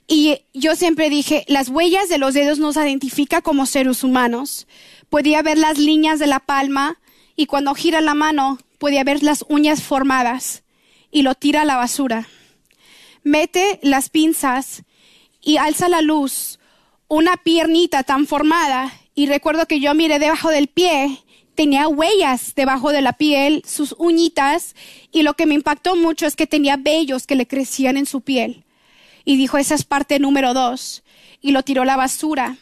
Y yo siempre dije, las huellas de los dedos nos identifica como seres humanos. Podía ver las líneas de la palma y cuando gira la mano podía ver las uñas formadas y lo tira a la basura mete las pinzas y alza la luz, una piernita tan formada, y recuerdo que yo miré debajo del pie, tenía huellas debajo de la piel, sus uñitas, y lo que me impactó mucho es que tenía vellos que le crecían en su piel. Y dijo, esa es parte número dos, y lo tiró a la basura.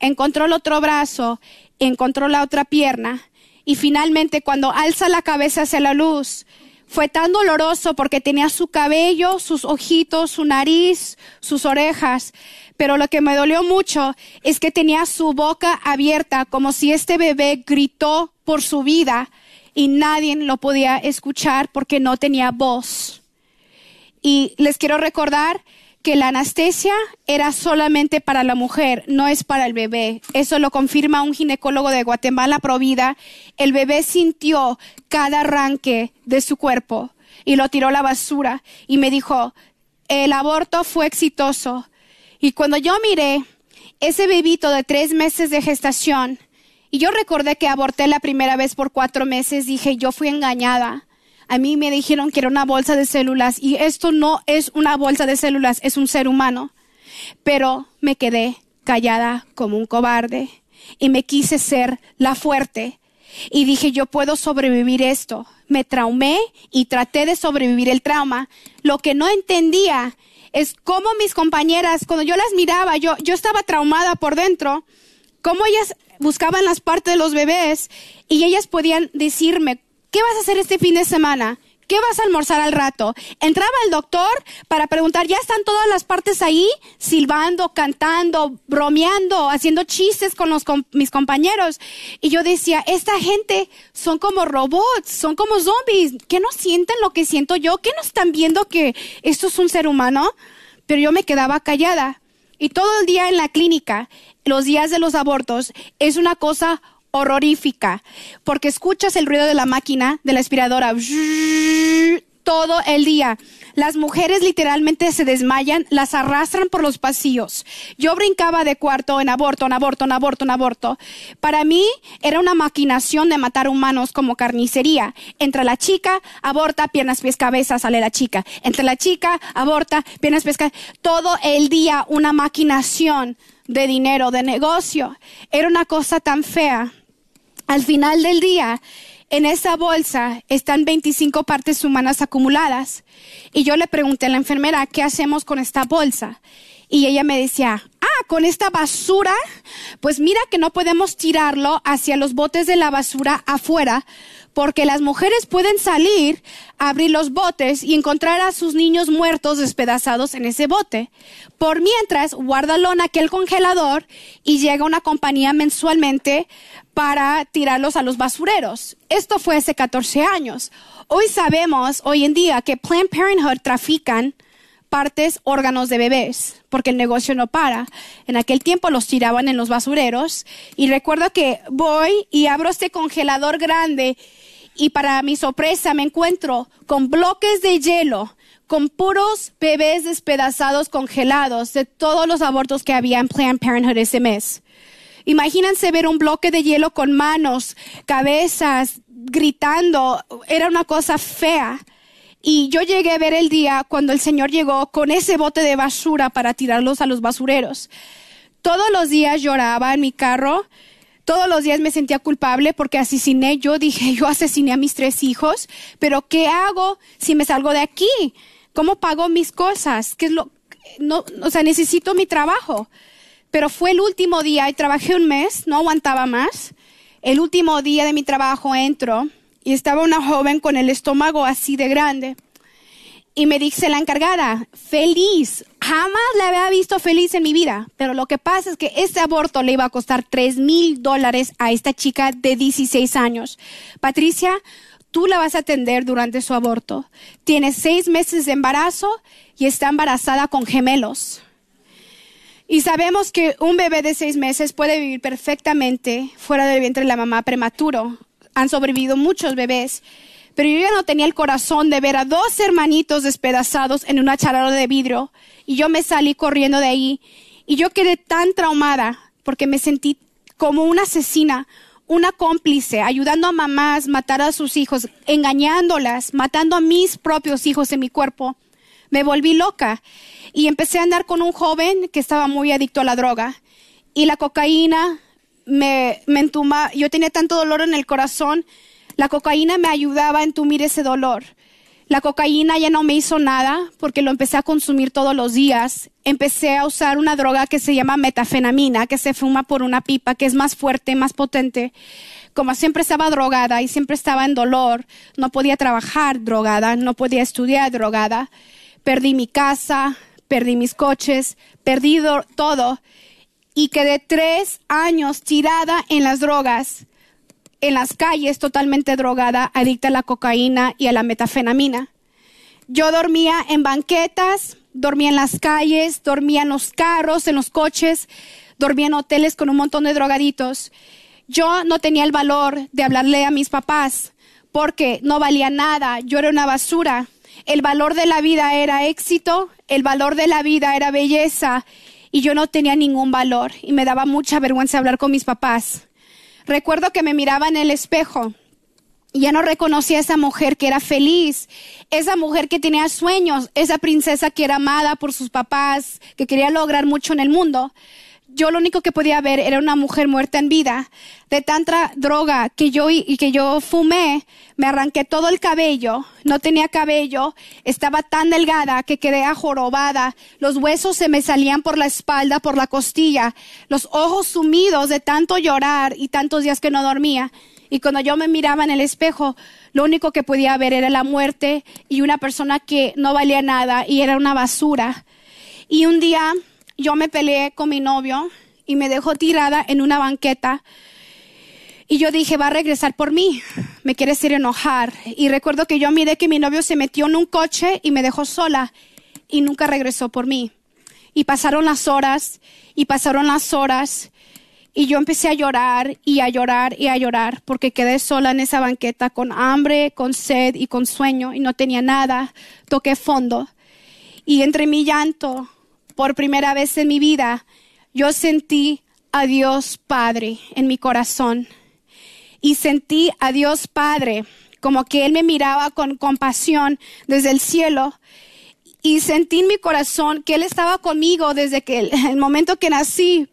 Encontró el otro brazo, encontró la otra pierna, y finalmente cuando alza la cabeza hacia la luz, fue tan doloroso porque tenía su cabello, sus ojitos, su nariz, sus orejas. Pero lo que me dolió mucho es que tenía su boca abierta como si este bebé gritó por su vida y nadie lo podía escuchar porque no tenía voz. Y les quiero recordar que la anestesia era solamente para la mujer, no es para el bebé. Eso lo confirma un ginecólogo de Guatemala, Provida. El bebé sintió cada arranque de su cuerpo y lo tiró a la basura y me dijo, el aborto fue exitoso. Y cuando yo miré ese bebito de tres meses de gestación, y yo recordé que aborté la primera vez por cuatro meses, dije, yo fui engañada a mí me dijeron que era una bolsa de células y esto no es una bolsa de células, es un ser humano. Pero me quedé callada como un cobarde y me quise ser la fuerte. Y dije, yo puedo sobrevivir esto. Me traumé y traté de sobrevivir el trauma. Lo que no entendía es cómo mis compañeras, cuando yo las miraba, yo, yo estaba traumada por dentro, cómo ellas buscaban las partes de los bebés y ellas podían decirme, ¿qué vas a hacer este fin de semana? ¿Qué vas a almorzar al rato? Entraba el doctor para preguntar, ¿ya están todas las partes ahí? Silbando, cantando, bromeando, haciendo chistes con, mis compañeros. Y yo decía, esta gente son como robots, son como zombies. ¿Qué no sienten lo que siento yo? ¿Qué no están viendo que esto es un ser humano? Pero yo me quedaba callada. Y todo el día en la clínica, los días de los abortos, es una cosa horrorífica, porque escuchas el ruido de la máquina, de la aspiradora, todo el día. Las mujeres literalmente se desmayan, las arrastran por los pasillos. Yo brincaba de cuarto en aborto, en aborto, en aborto, en aborto. Para mí era una maquinación de matar humanos como carnicería. Entre la chica, aborta, piernas, pies, cabeza, sale la chica. Entre la chica, aborta, piernas, pies, cabeza. Todo el día una maquinación de dinero, de negocio. Era una cosa tan fea. Al final del día, en esa bolsa están 25 partes humanas acumuladas. Y yo le pregunté a la enfermera, ¿qué hacemos con esta bolsa? Y ella me decía, ah, con esta basura, pues mira que no podemos tirarlo hacia los botes de la basura afuera, porque las mujeres pueden salir, abrir los botes y encontrar a sus niños muertos despedazados en ese bote. Por mientras, guárdalo en aquel congelador y llega una compañía mensualmente para tirarlos a los basureros. Esto fue hace 14 años. Hoy sabemos, hoy en día, que Planned Parenthood trafican partes, órganos de bebés, porque el negocio no para. En aquel tiempo los tiraban en los basureros y recuerdo que voy y abro este congelador grande y para mi sorpresa me encuentro con bloques de hielo, con puros bebés despedazados congelados de todos los abortos que había en Planned Parenthood ese mes. Imagínense ver un bloque de hielo con manos, cabezas, gritando. Era una cosa fea. Y yo llegué a ver el día cuando el Señor llegó con ese bote de basura para tirarlos a los basureros. Todos los días lloraba en mi carro. Todos los días me sentía culpable porque asesiné. Yo dije, yo asesiné a mis tres hijos, pero ¿qué hago si me salgo de aquí? ¿Cómo pago mis cosas? ¿Qué es lo? No, o sea, necesito mi trabajo. Pero fue el último día y trabajé un mes, no aguantaba más. El último día de mi trabajo entro y estaba una joven con el estómago así de grande. Y me dice la encargada, feliz, jamás la había visto feliz en mi vida, pero lo que pasa es que este aborto le iba a costar tres mil dólares a esta chica de 16 años. Patricia, tú la vas a atender durante su aborto. Tiene seis meses de embarazo y está embarazada con gemelos. Y sabemos que un bebé de seis meses puede vivir perfectamente fuera del vientre de la mamá prematuro han sobrevivido muchos bebés. Pero yo ya no tenía el corazón de ver a dos hermanitos despedazados en una charla de vidrio. Y yo me salí corriendo de ahí. Y yo quedé tan traumada porque me sentí como una asesina, una cómplice, ayudando a mamás a matar a sus hijos, engañándolas, matando a mis propios hijos en mi cuerpo. Me volví loca y empecé a andar con un joven que estaba muy adicto a la droga. Y la cocaína, me, me yo tenía tanto dolor en el corazón, la cocaína me ayudaba a entumir ese dolor. La cocaína ya no me hizo nada porque lo empecé a consumir todos los días. Empecé a usar una droga que se llama metafenamina, que se fuma por una pipa, que es más fuerte, más potente. Como siempre estaba drogada y siempre estaba en dolor, no podía trabajar drogada, no podía estudiar drogada. Perdí mi casa, perdí mis coches, perdí todo y quedé tres años tirada en las drogas, en las calles totalmente drogada, adicta a la cocaína y a la metafenamina. Yo dormía en banquetas, dormía en las calles, dormía en los carros, en los coches, dormía en hoteles con un montón de drogaditos. Yo no tenía el valor de hablarle a mis papás porque no valía nada, yo era una basura. El valor de la vida era éxito, el valor de la vida era belleza y yo no tenía ningún valor y me daba mucha vergüenza hablar con mis papás. Recuerdo que me miraba en el espejo y ya no reconocía a esa mujer que era feliz, esa mujer que tenía sueños, esa princesa que era amada por sus papás, que quería lograr mucho en el mundo. Yo lo único que podía ver era una mujer muerta en vida. De tanta droga que yo y que yo fumé, me arranqué todo el cabello, no tenía cabello, estaba tan delgada que quedé ajorobada, los huesos se me salían por la espalda, por la costilla, los ojos sumidos de tanto llorar y tantos días que no dormía. Y cuando yo me miraba en el espejo, lo único que podía ver era la muerte y una persona que no valía nada y era una basura. Y un día yo me peleé con mi novio y me dejó tirada en una banqueta. Y yo dije, va a regresar por mí, me quiere hacer enojar. Y recuerdo que yo miré que mi novio se metió en un coche y me dejó sola y nunca regresó por mí. Y pasaron las horas y pasaron las horas y yo empecé a llorar y a llorar y a llorar porque quedé sola en esa banqueta con hambre, con sed y con sueño y no tenía nada. Toqué fondo. Y entre mi llanto, por primera vez en mi vida, yo sentí a Dios Padre en mi corazón. Y sentí a Dios Padre como que Él me miraba con compasión desde el cielo. Y sentí en mi corazón que Él estaba conmigo desde que el, momento que nací.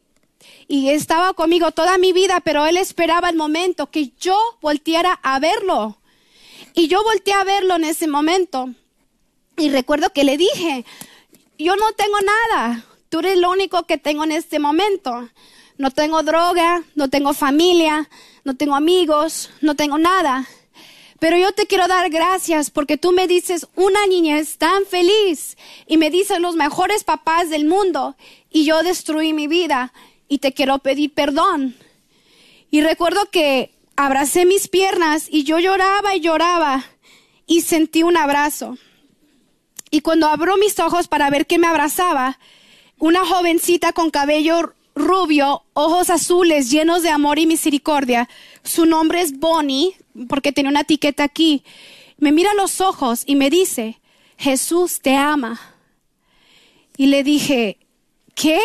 Y estaba conmigo toda mi vida, pero Él esperaba el momento que yo volteara a verlo. Y yo volteé a verlo en ese momento. Y recuerdo que le dije, yo no tengo nada. Tú eres lo único que tengo en este momento. No tengo droga, no tengo familia, no tengo amigos, no tengo nada. Pero yo te quiero dar gracias porque tú me dices una niñez tan feliz y me dices los mejores papás del mundo y yo destruí mi vida y te quiero pedir perdón. Y recuerdo que abracé mis piernas y yo lloraba y lloraba y sentí un abrazo. Y cuando abro mis ojos para ver qué me abrazaba, una jovencita con cabello rubio, ojos azules, llenos de amor y misericordia. Su nombre es Bonnie, porque tiene una etiqueta aquí. Me mira a los ojos y me dice, Jesús te ama. Y le dije, ¿qué?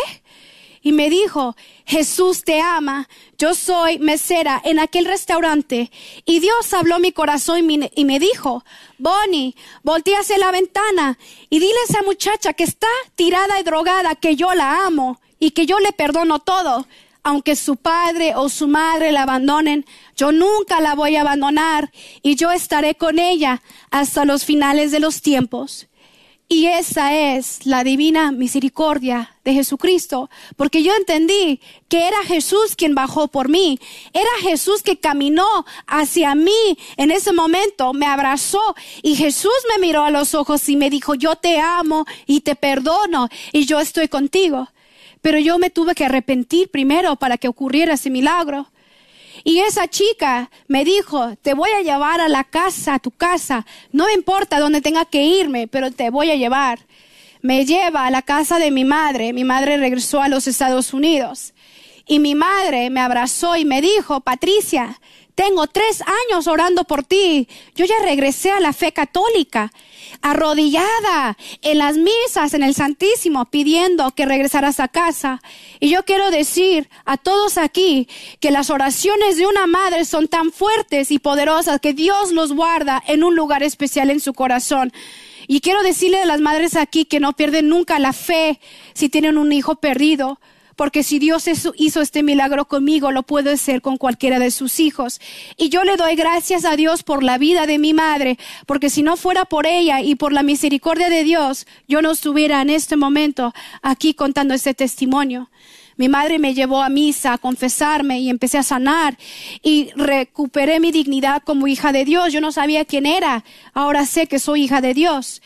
Y me dijo, Jesús te ama, yo soy mesera en aquel restaurante. Y Dios habló mi corazón y me, dijo, Bonnie, voltea hacia la ventana y dile a esa muchacha que está tirada y drogada que yo la amo y que yo le perdono todo. Aunque su padre o su madre la abandonen, yo nunca la voy a abandonar y yo estaré con ella hasta los finales de los tiempos. Y esa es la divina misericordia de Jesucristo, porque yo entendí que era Jesús quien bajó por mí, era Jesús que caminó hacia mí en ese momento, me abrazó y Jesús me miró a los ojos y me dijo, yo te amo y te perdono y yo estoy contigo. Pero yo me tuve que arrepentir primero para que ocurriera ese milagro. Y esa chica me dijo, te voy a llevar a la casa, a tu casa, no importa dónde tenga que irme, pero te voy a llevar. Me lleva a la casa de mi madre. Mi madre regresó a los Estados Unidos. Y mi madre me abrazó y me dijo, Patricia, tengo tres años orando por ti. Yo ya regresé a la fe católica, arrodillada en las misas, en el Santísimo, pidiendo que regresaras a casa. Y yo quiero decir a todos aquí que las oraciones de una madre son tan fuertes y poderosas que Dios los guarda en un lugar especial en su corazón. Y quiero decirle a las madres aquí que no pierden nunca la fe si tienen un hijo perdido porque si Dios hizo este milagro conmigo, lo puede hacer con cualquiera de sus hijos. Y yo le doy gracias a Dios por la vida de mi madre, porque si no fuera por ella y por la misericordia de Dios, yo no estuviera en este momento aquí contando este testimonio. Mi madre me llevó a misa a confesarme y empecé a sanar y recuperé mi dignidad como hija de Dios. Yo no sabía quién era, ahora sé que soy hija de Dios.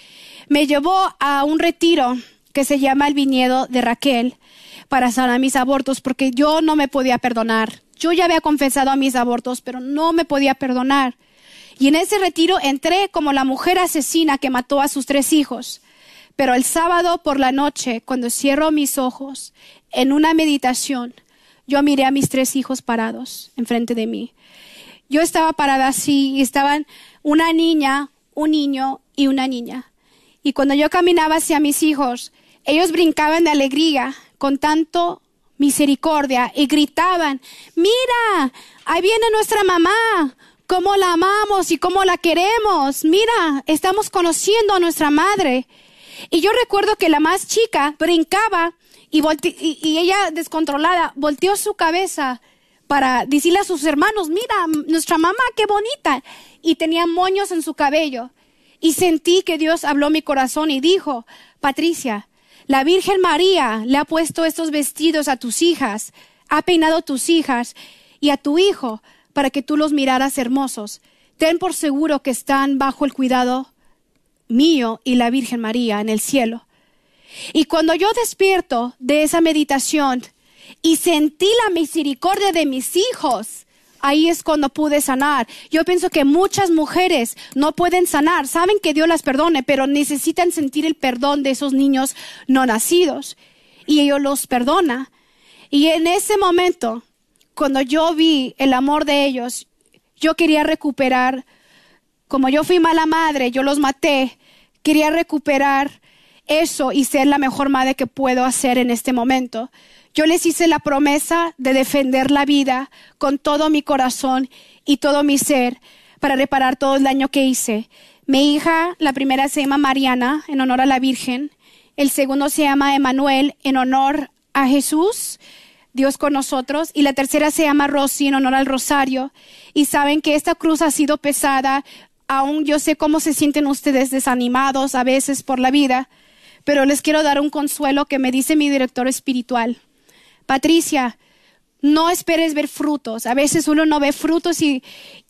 Me llevó a un retiro que se llama el viñedo de Raquel para sanar mis abortos porque yo no me podía perdonar. Yo ya había confesado a mis abortos, pero no me podía perdonar. Y en ese retiro entré como la mujer asesina que mató a sus tres hijos. Pero el sábado por la noche, cuando cierro mis ojos, en una meditación, yo miré a mis tres hijos parados enfrente de mí. Yo estaba parada así y estaban una niña, un niño y una niña. Y cuando yo caminaba hacia mis hijos, ellos brincaban de alegría con tanto misericordia y gritaban, mira, ahí viene nuestra mamá, cómo la amamos y cómo la queremos, mira, estamos conociendo a nuestra madre. Y yo recuerdo que la más chica brincaba y, ella descontrolada volteó su cabeza para decirle a sus hermanos, mira, nuestra mamá, qué bonita. Y tenía moños en su cabello. Y sentí que Dios habló mi corazón y dijo, Patricia, la Virgen María le ha puesto estos vestidos a tus hijas, ha peinado tus hijas y a tu hijo para que tú los miraras hermosos. Ten por seguro que están bajo el cuidado mío y la Virgen María en el cielo. Y cuando yo despierto de esa meditación y sentí la misericordia de mis hijos, ahí es cuando pude sanar. Yo pienso que muchas mujeres no pueden sanar, saben que Dios las perdone, pero necesitan sentir el perdón de esos niños no nacidos. Y ellos los perdona. Y en ese momento, cuando yo vi el amor de ellos, yo quería recuperar, como yo fui mala madre, yo los maté, quería recuperar eso y ser la mejor madre que puedo hacer en este momento. Yo les hice la promesa de defender la vida con todo mi corazón y todo mi ser para reparar todo el daño que hice. Mi hija, la primera se llama Mariana, en honor a la Virgen. El segundo se llama Emanuel, en honor a Jesús, Dios con nosotros. Y la tercera se llama Rosy, en honor al Rosario. Y saben que esta cruz ha sido pesada. Aún yo sé cómo se sienten ustedes desanimados a veces por la vida. Pero les quiero dar un consuelo que me dice mi director espiritual. Patricia, no esperes ver frutos. A veces uno no ve frutos y,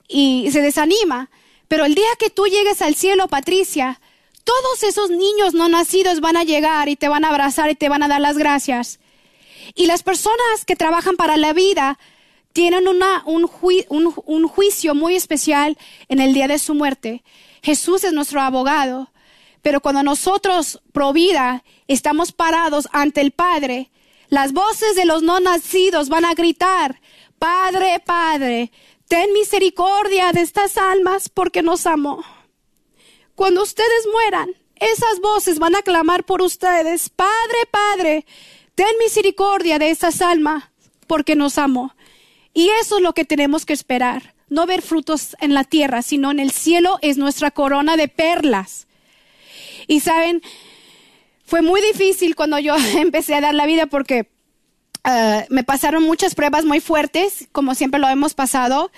se desanima. Pero el día que tú llegues al cielo, Patricia, todos esos niños no nacidos van a llegar y te van a abrazar y te van a dar las gracias. Y las personas que trabajan para la vida tienen un, un, juicio muy especial en el día de su muerte. Jesús es nuestro abogado. Pero cuando nosotros, pro vida, estamos parados ante el Padre, las voces de los no nacidos van a gritar, Padre, Padre, ten misericordia de estas almas porque nos amó. Cuando ustedes mueran, esas voces van a clamar por ustedes, Padre, Padre, ten misericordia de estas almas porque nos amó. Y eso es lo que tenemos que esperar. No ver frutos en la tierra, sino en el cielo es nuestra corona de perlas. Y saben, fue muy difícil cuando yo empecé a dar la vida porque eh, me pasaron muchas pruebas muy fuertes, como siempre lo hemos pasado.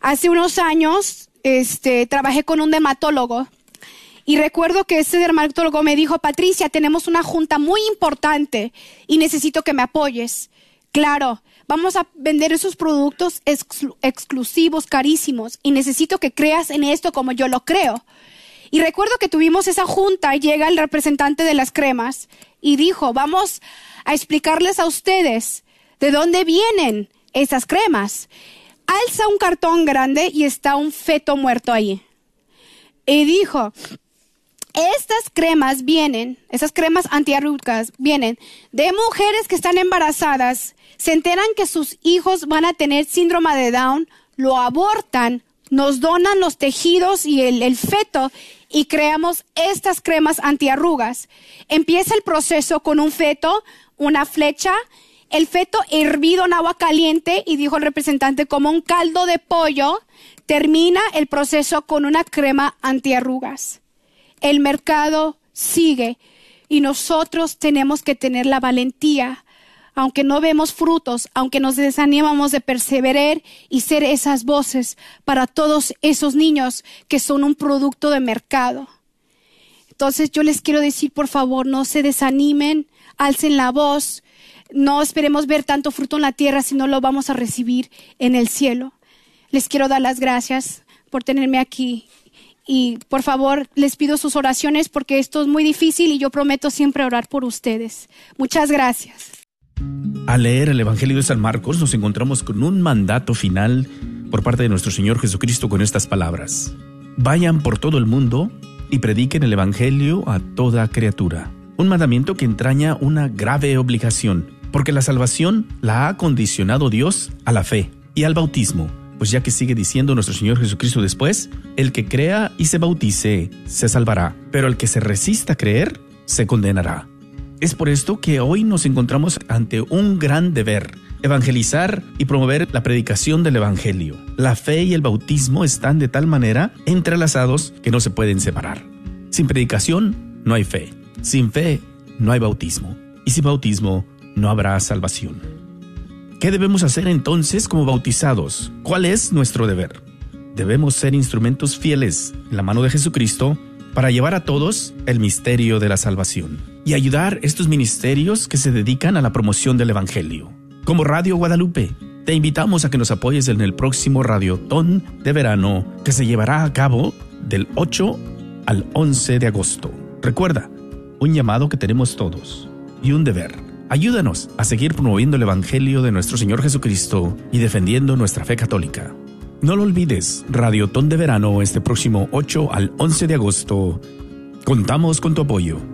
Hace unos años este, trabajé con un dermatólogo y recuerdo que ese dermatólogo me dijo, Patricia, tenemos una junta muy importante y necesito que me apoyes. Claro, vamos a vender esos productos exclusivos, carísimos, y necesito que creas en esto como yo lo creo. Y recuerdo que tuvimos esa junta llega el representante de las cremas y dijo, vamos a explicarles a ustedes de dónde vienen esas cremas. Alza un cartón grande y está un feto muerto ahí. Y dijo, estas cremas vienen, esas cremas antiarrúticas vienen de mujeres que están embarazadas, se enteran que sus hijos van a tener síndrome de Down, lo abortan, nos donan los tejidos y el, el feto y creamos estas cremas antiarrugas. Empieza el proceso con un feto, una flecha, el feto hervido en agua caliente y dijo el representante como un caldo de pollo. Termina el proceso con una crema antiarrugas. El mercado sigue y nosotros tenemos que tener la valentía aunque no vemos frutos, aunque nos desanimamos de perseverar y ser esas voces para todos esos niños que son un producto de mercado. Entonces yo les quiero decir, por favor, no se desanimen, alcen la voz, no esperemos ver tanto fruto en la tierra si no lo vamos a recibir en el cielo. Les quiero dar las gracias por tenerme aquí y por favor les pido sus oraciones porque esto es muy difícil y yo prometo siempre orar por ustedes. Muchas gracias. Al leer el Evangelio de San Marcos nos encontramos con un mandato final por parte de nuestro Señor Jesucristo con estas palabras. Vayan por todo el mundo y prediquen el Evangelio a toda criatura. Un mandamiento que entraña una grave obligación, porque la salvación la ha condicionado Dios a la fe y al bautismo, pues ya que sigue diciendo nuestro Señor Jesucristo después, el que crea y se bautice se salvará, pero el que se resista a creer se condenará. Es por esto que hoy nos encontramos ante un gran deber, evangelizar y promover la predicación del Evangelio. La fe y el bautismo están de tal manera entrelazados que no se pueden separar. Sin predicación no hay fe. Sin fe no hay bautismo, y sin bautismo no habrá salvación. ¿Qué debemos hacer entonces como bautizados? ¿Cuál es nuestro deber? Debemos ser instrumentos fieles en la mano de Jesucristo para llevar a todos el misterio de la salvación y ayudar estos ministerios que se dedican a la promoción del Evangelio. Como Radio Guadalupe, te invitamos a que nos apoyes en el próximo Radiotón de verano que se llevará a cabo del 8 al 11 de agosto. Recuerda, un llamado que tenemos todos y un deber. Ayúdanos a seguir promoviendo el Evangelio de nuestro Señor Jesucristo y defendiendo nuestra fe católica. No lo olvides, Radiotón de Verano este próximo 8 al 11 de agosto. Contamos con tu apoyo.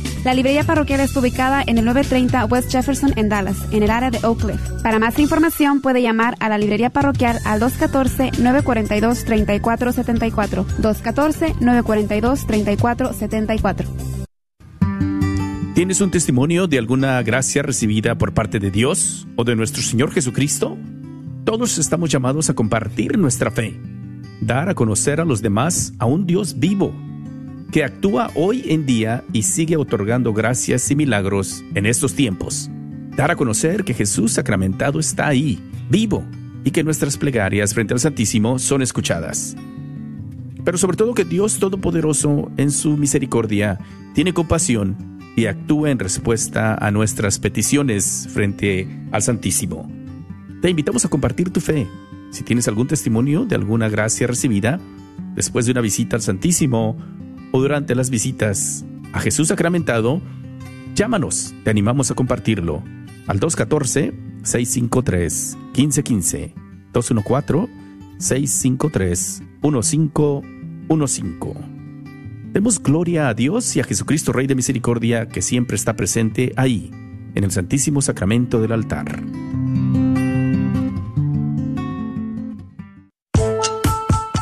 La librería parroquial está ubicada en el 930 West Jefferson en Dallas, en el área de Oak Cliff. Para más información puede llamar a la librería parroquial al 214-942-3474. 214-942-3474. ¿Tienes un testimonio de alguna gracia recibida por parte de Dios o de nuestro Señor Jesucristo? Todos estamos llamados a compartir nuestra fe, dar a conocer a los demás a un Dios vivo que actúa hoy en día y sigue otorgando gracias y milagros en estos tiempos. Dar a conocer que Jesús sacramentado está ahí, vivo, y que nuestras plegarias frente al Santísimo son escuchadas. Pero sobre todo que Dios Todopoderoso, en su misericordia, tiene compasión y actúa en respuesta a nuestras peticiones frente al Santísimo. Te invitamos a compartir tu fe. Si tienes algún testimonio de alguna gracia recibida, después de una visita al Santísimo o durante las visitas a Jesús sacramentado, llámanos, te animamos a compartirlo al 214-653-1515, 214-653-1515. Demos gloria a Dios y a Jesucristo Rey de Misericordia que siempre está presente ahí, en el Santísimo Sacramento del altar.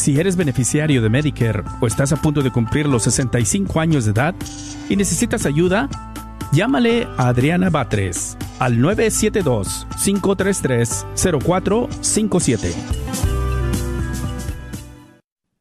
Si eres beneficiario de Medicare o estás a punto de cumplir los 65 años de edad y necesitas ayuda, llámale a Adriana Batres al 972-533-0457.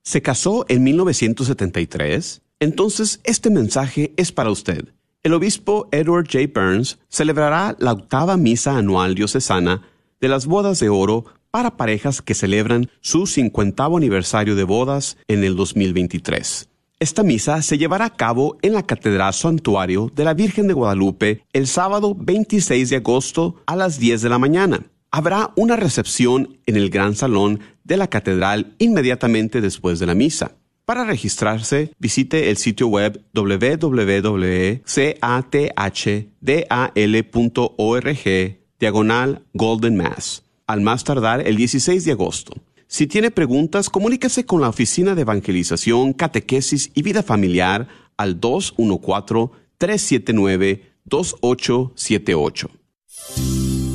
¿Se casó en 1973? Entonces este mensaje es para usted. El obispo Edward J. Burns celebrará la octava misa anual diocesana de las bodas de oro para parejas que celebran su 50 aniversario de bodas en el 2023. Esta misa se llevará a cabo en la Catedral Santuario de la Virgen de Guadalupe el sábado 26 de agosto a las 10 de la mañana. Habrá una recepción en el Gran Salón de la Catedral inmediatamente después de la misa. Para registrarse, visite el sitio web www.cathdal.org diagonal Golden Mass al más tardar el 16 de agosto. Si tiene preguntas, comuníquese con la Oficina de Evangelización, Catequesis y Vida Familiar al 214-379-2878.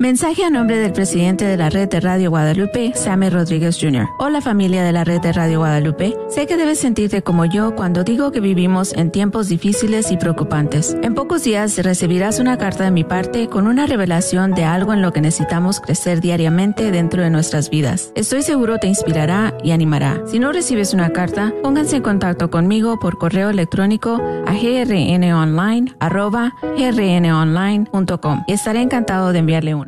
Mensaje a nombre del presidente de la red de Radio Guadalupe, Sammy Rodríguez Jr. Hola familia de la red de Radio Guadalupe. Sé que debes sentirte como yo cuando digo que vivimos en tiempos difíciles y preocupantes. En pocos días recibirás una carta de mi parte con una revelación de algo en lo que necesitamos crecer diariamente dentro de nuestras vidas. Estoy seguro te inspirará y animará. Si no recibes una carta, pónganse en contacto conmigo por correo electrónico a grnonline.com y estaré encantado de enviarle una.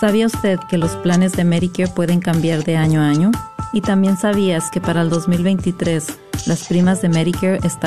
¿Sabía usted que los planes de Medicare pueden cambiar de año a año? Y también sabías que para el 2023 las primas de Medicare estarán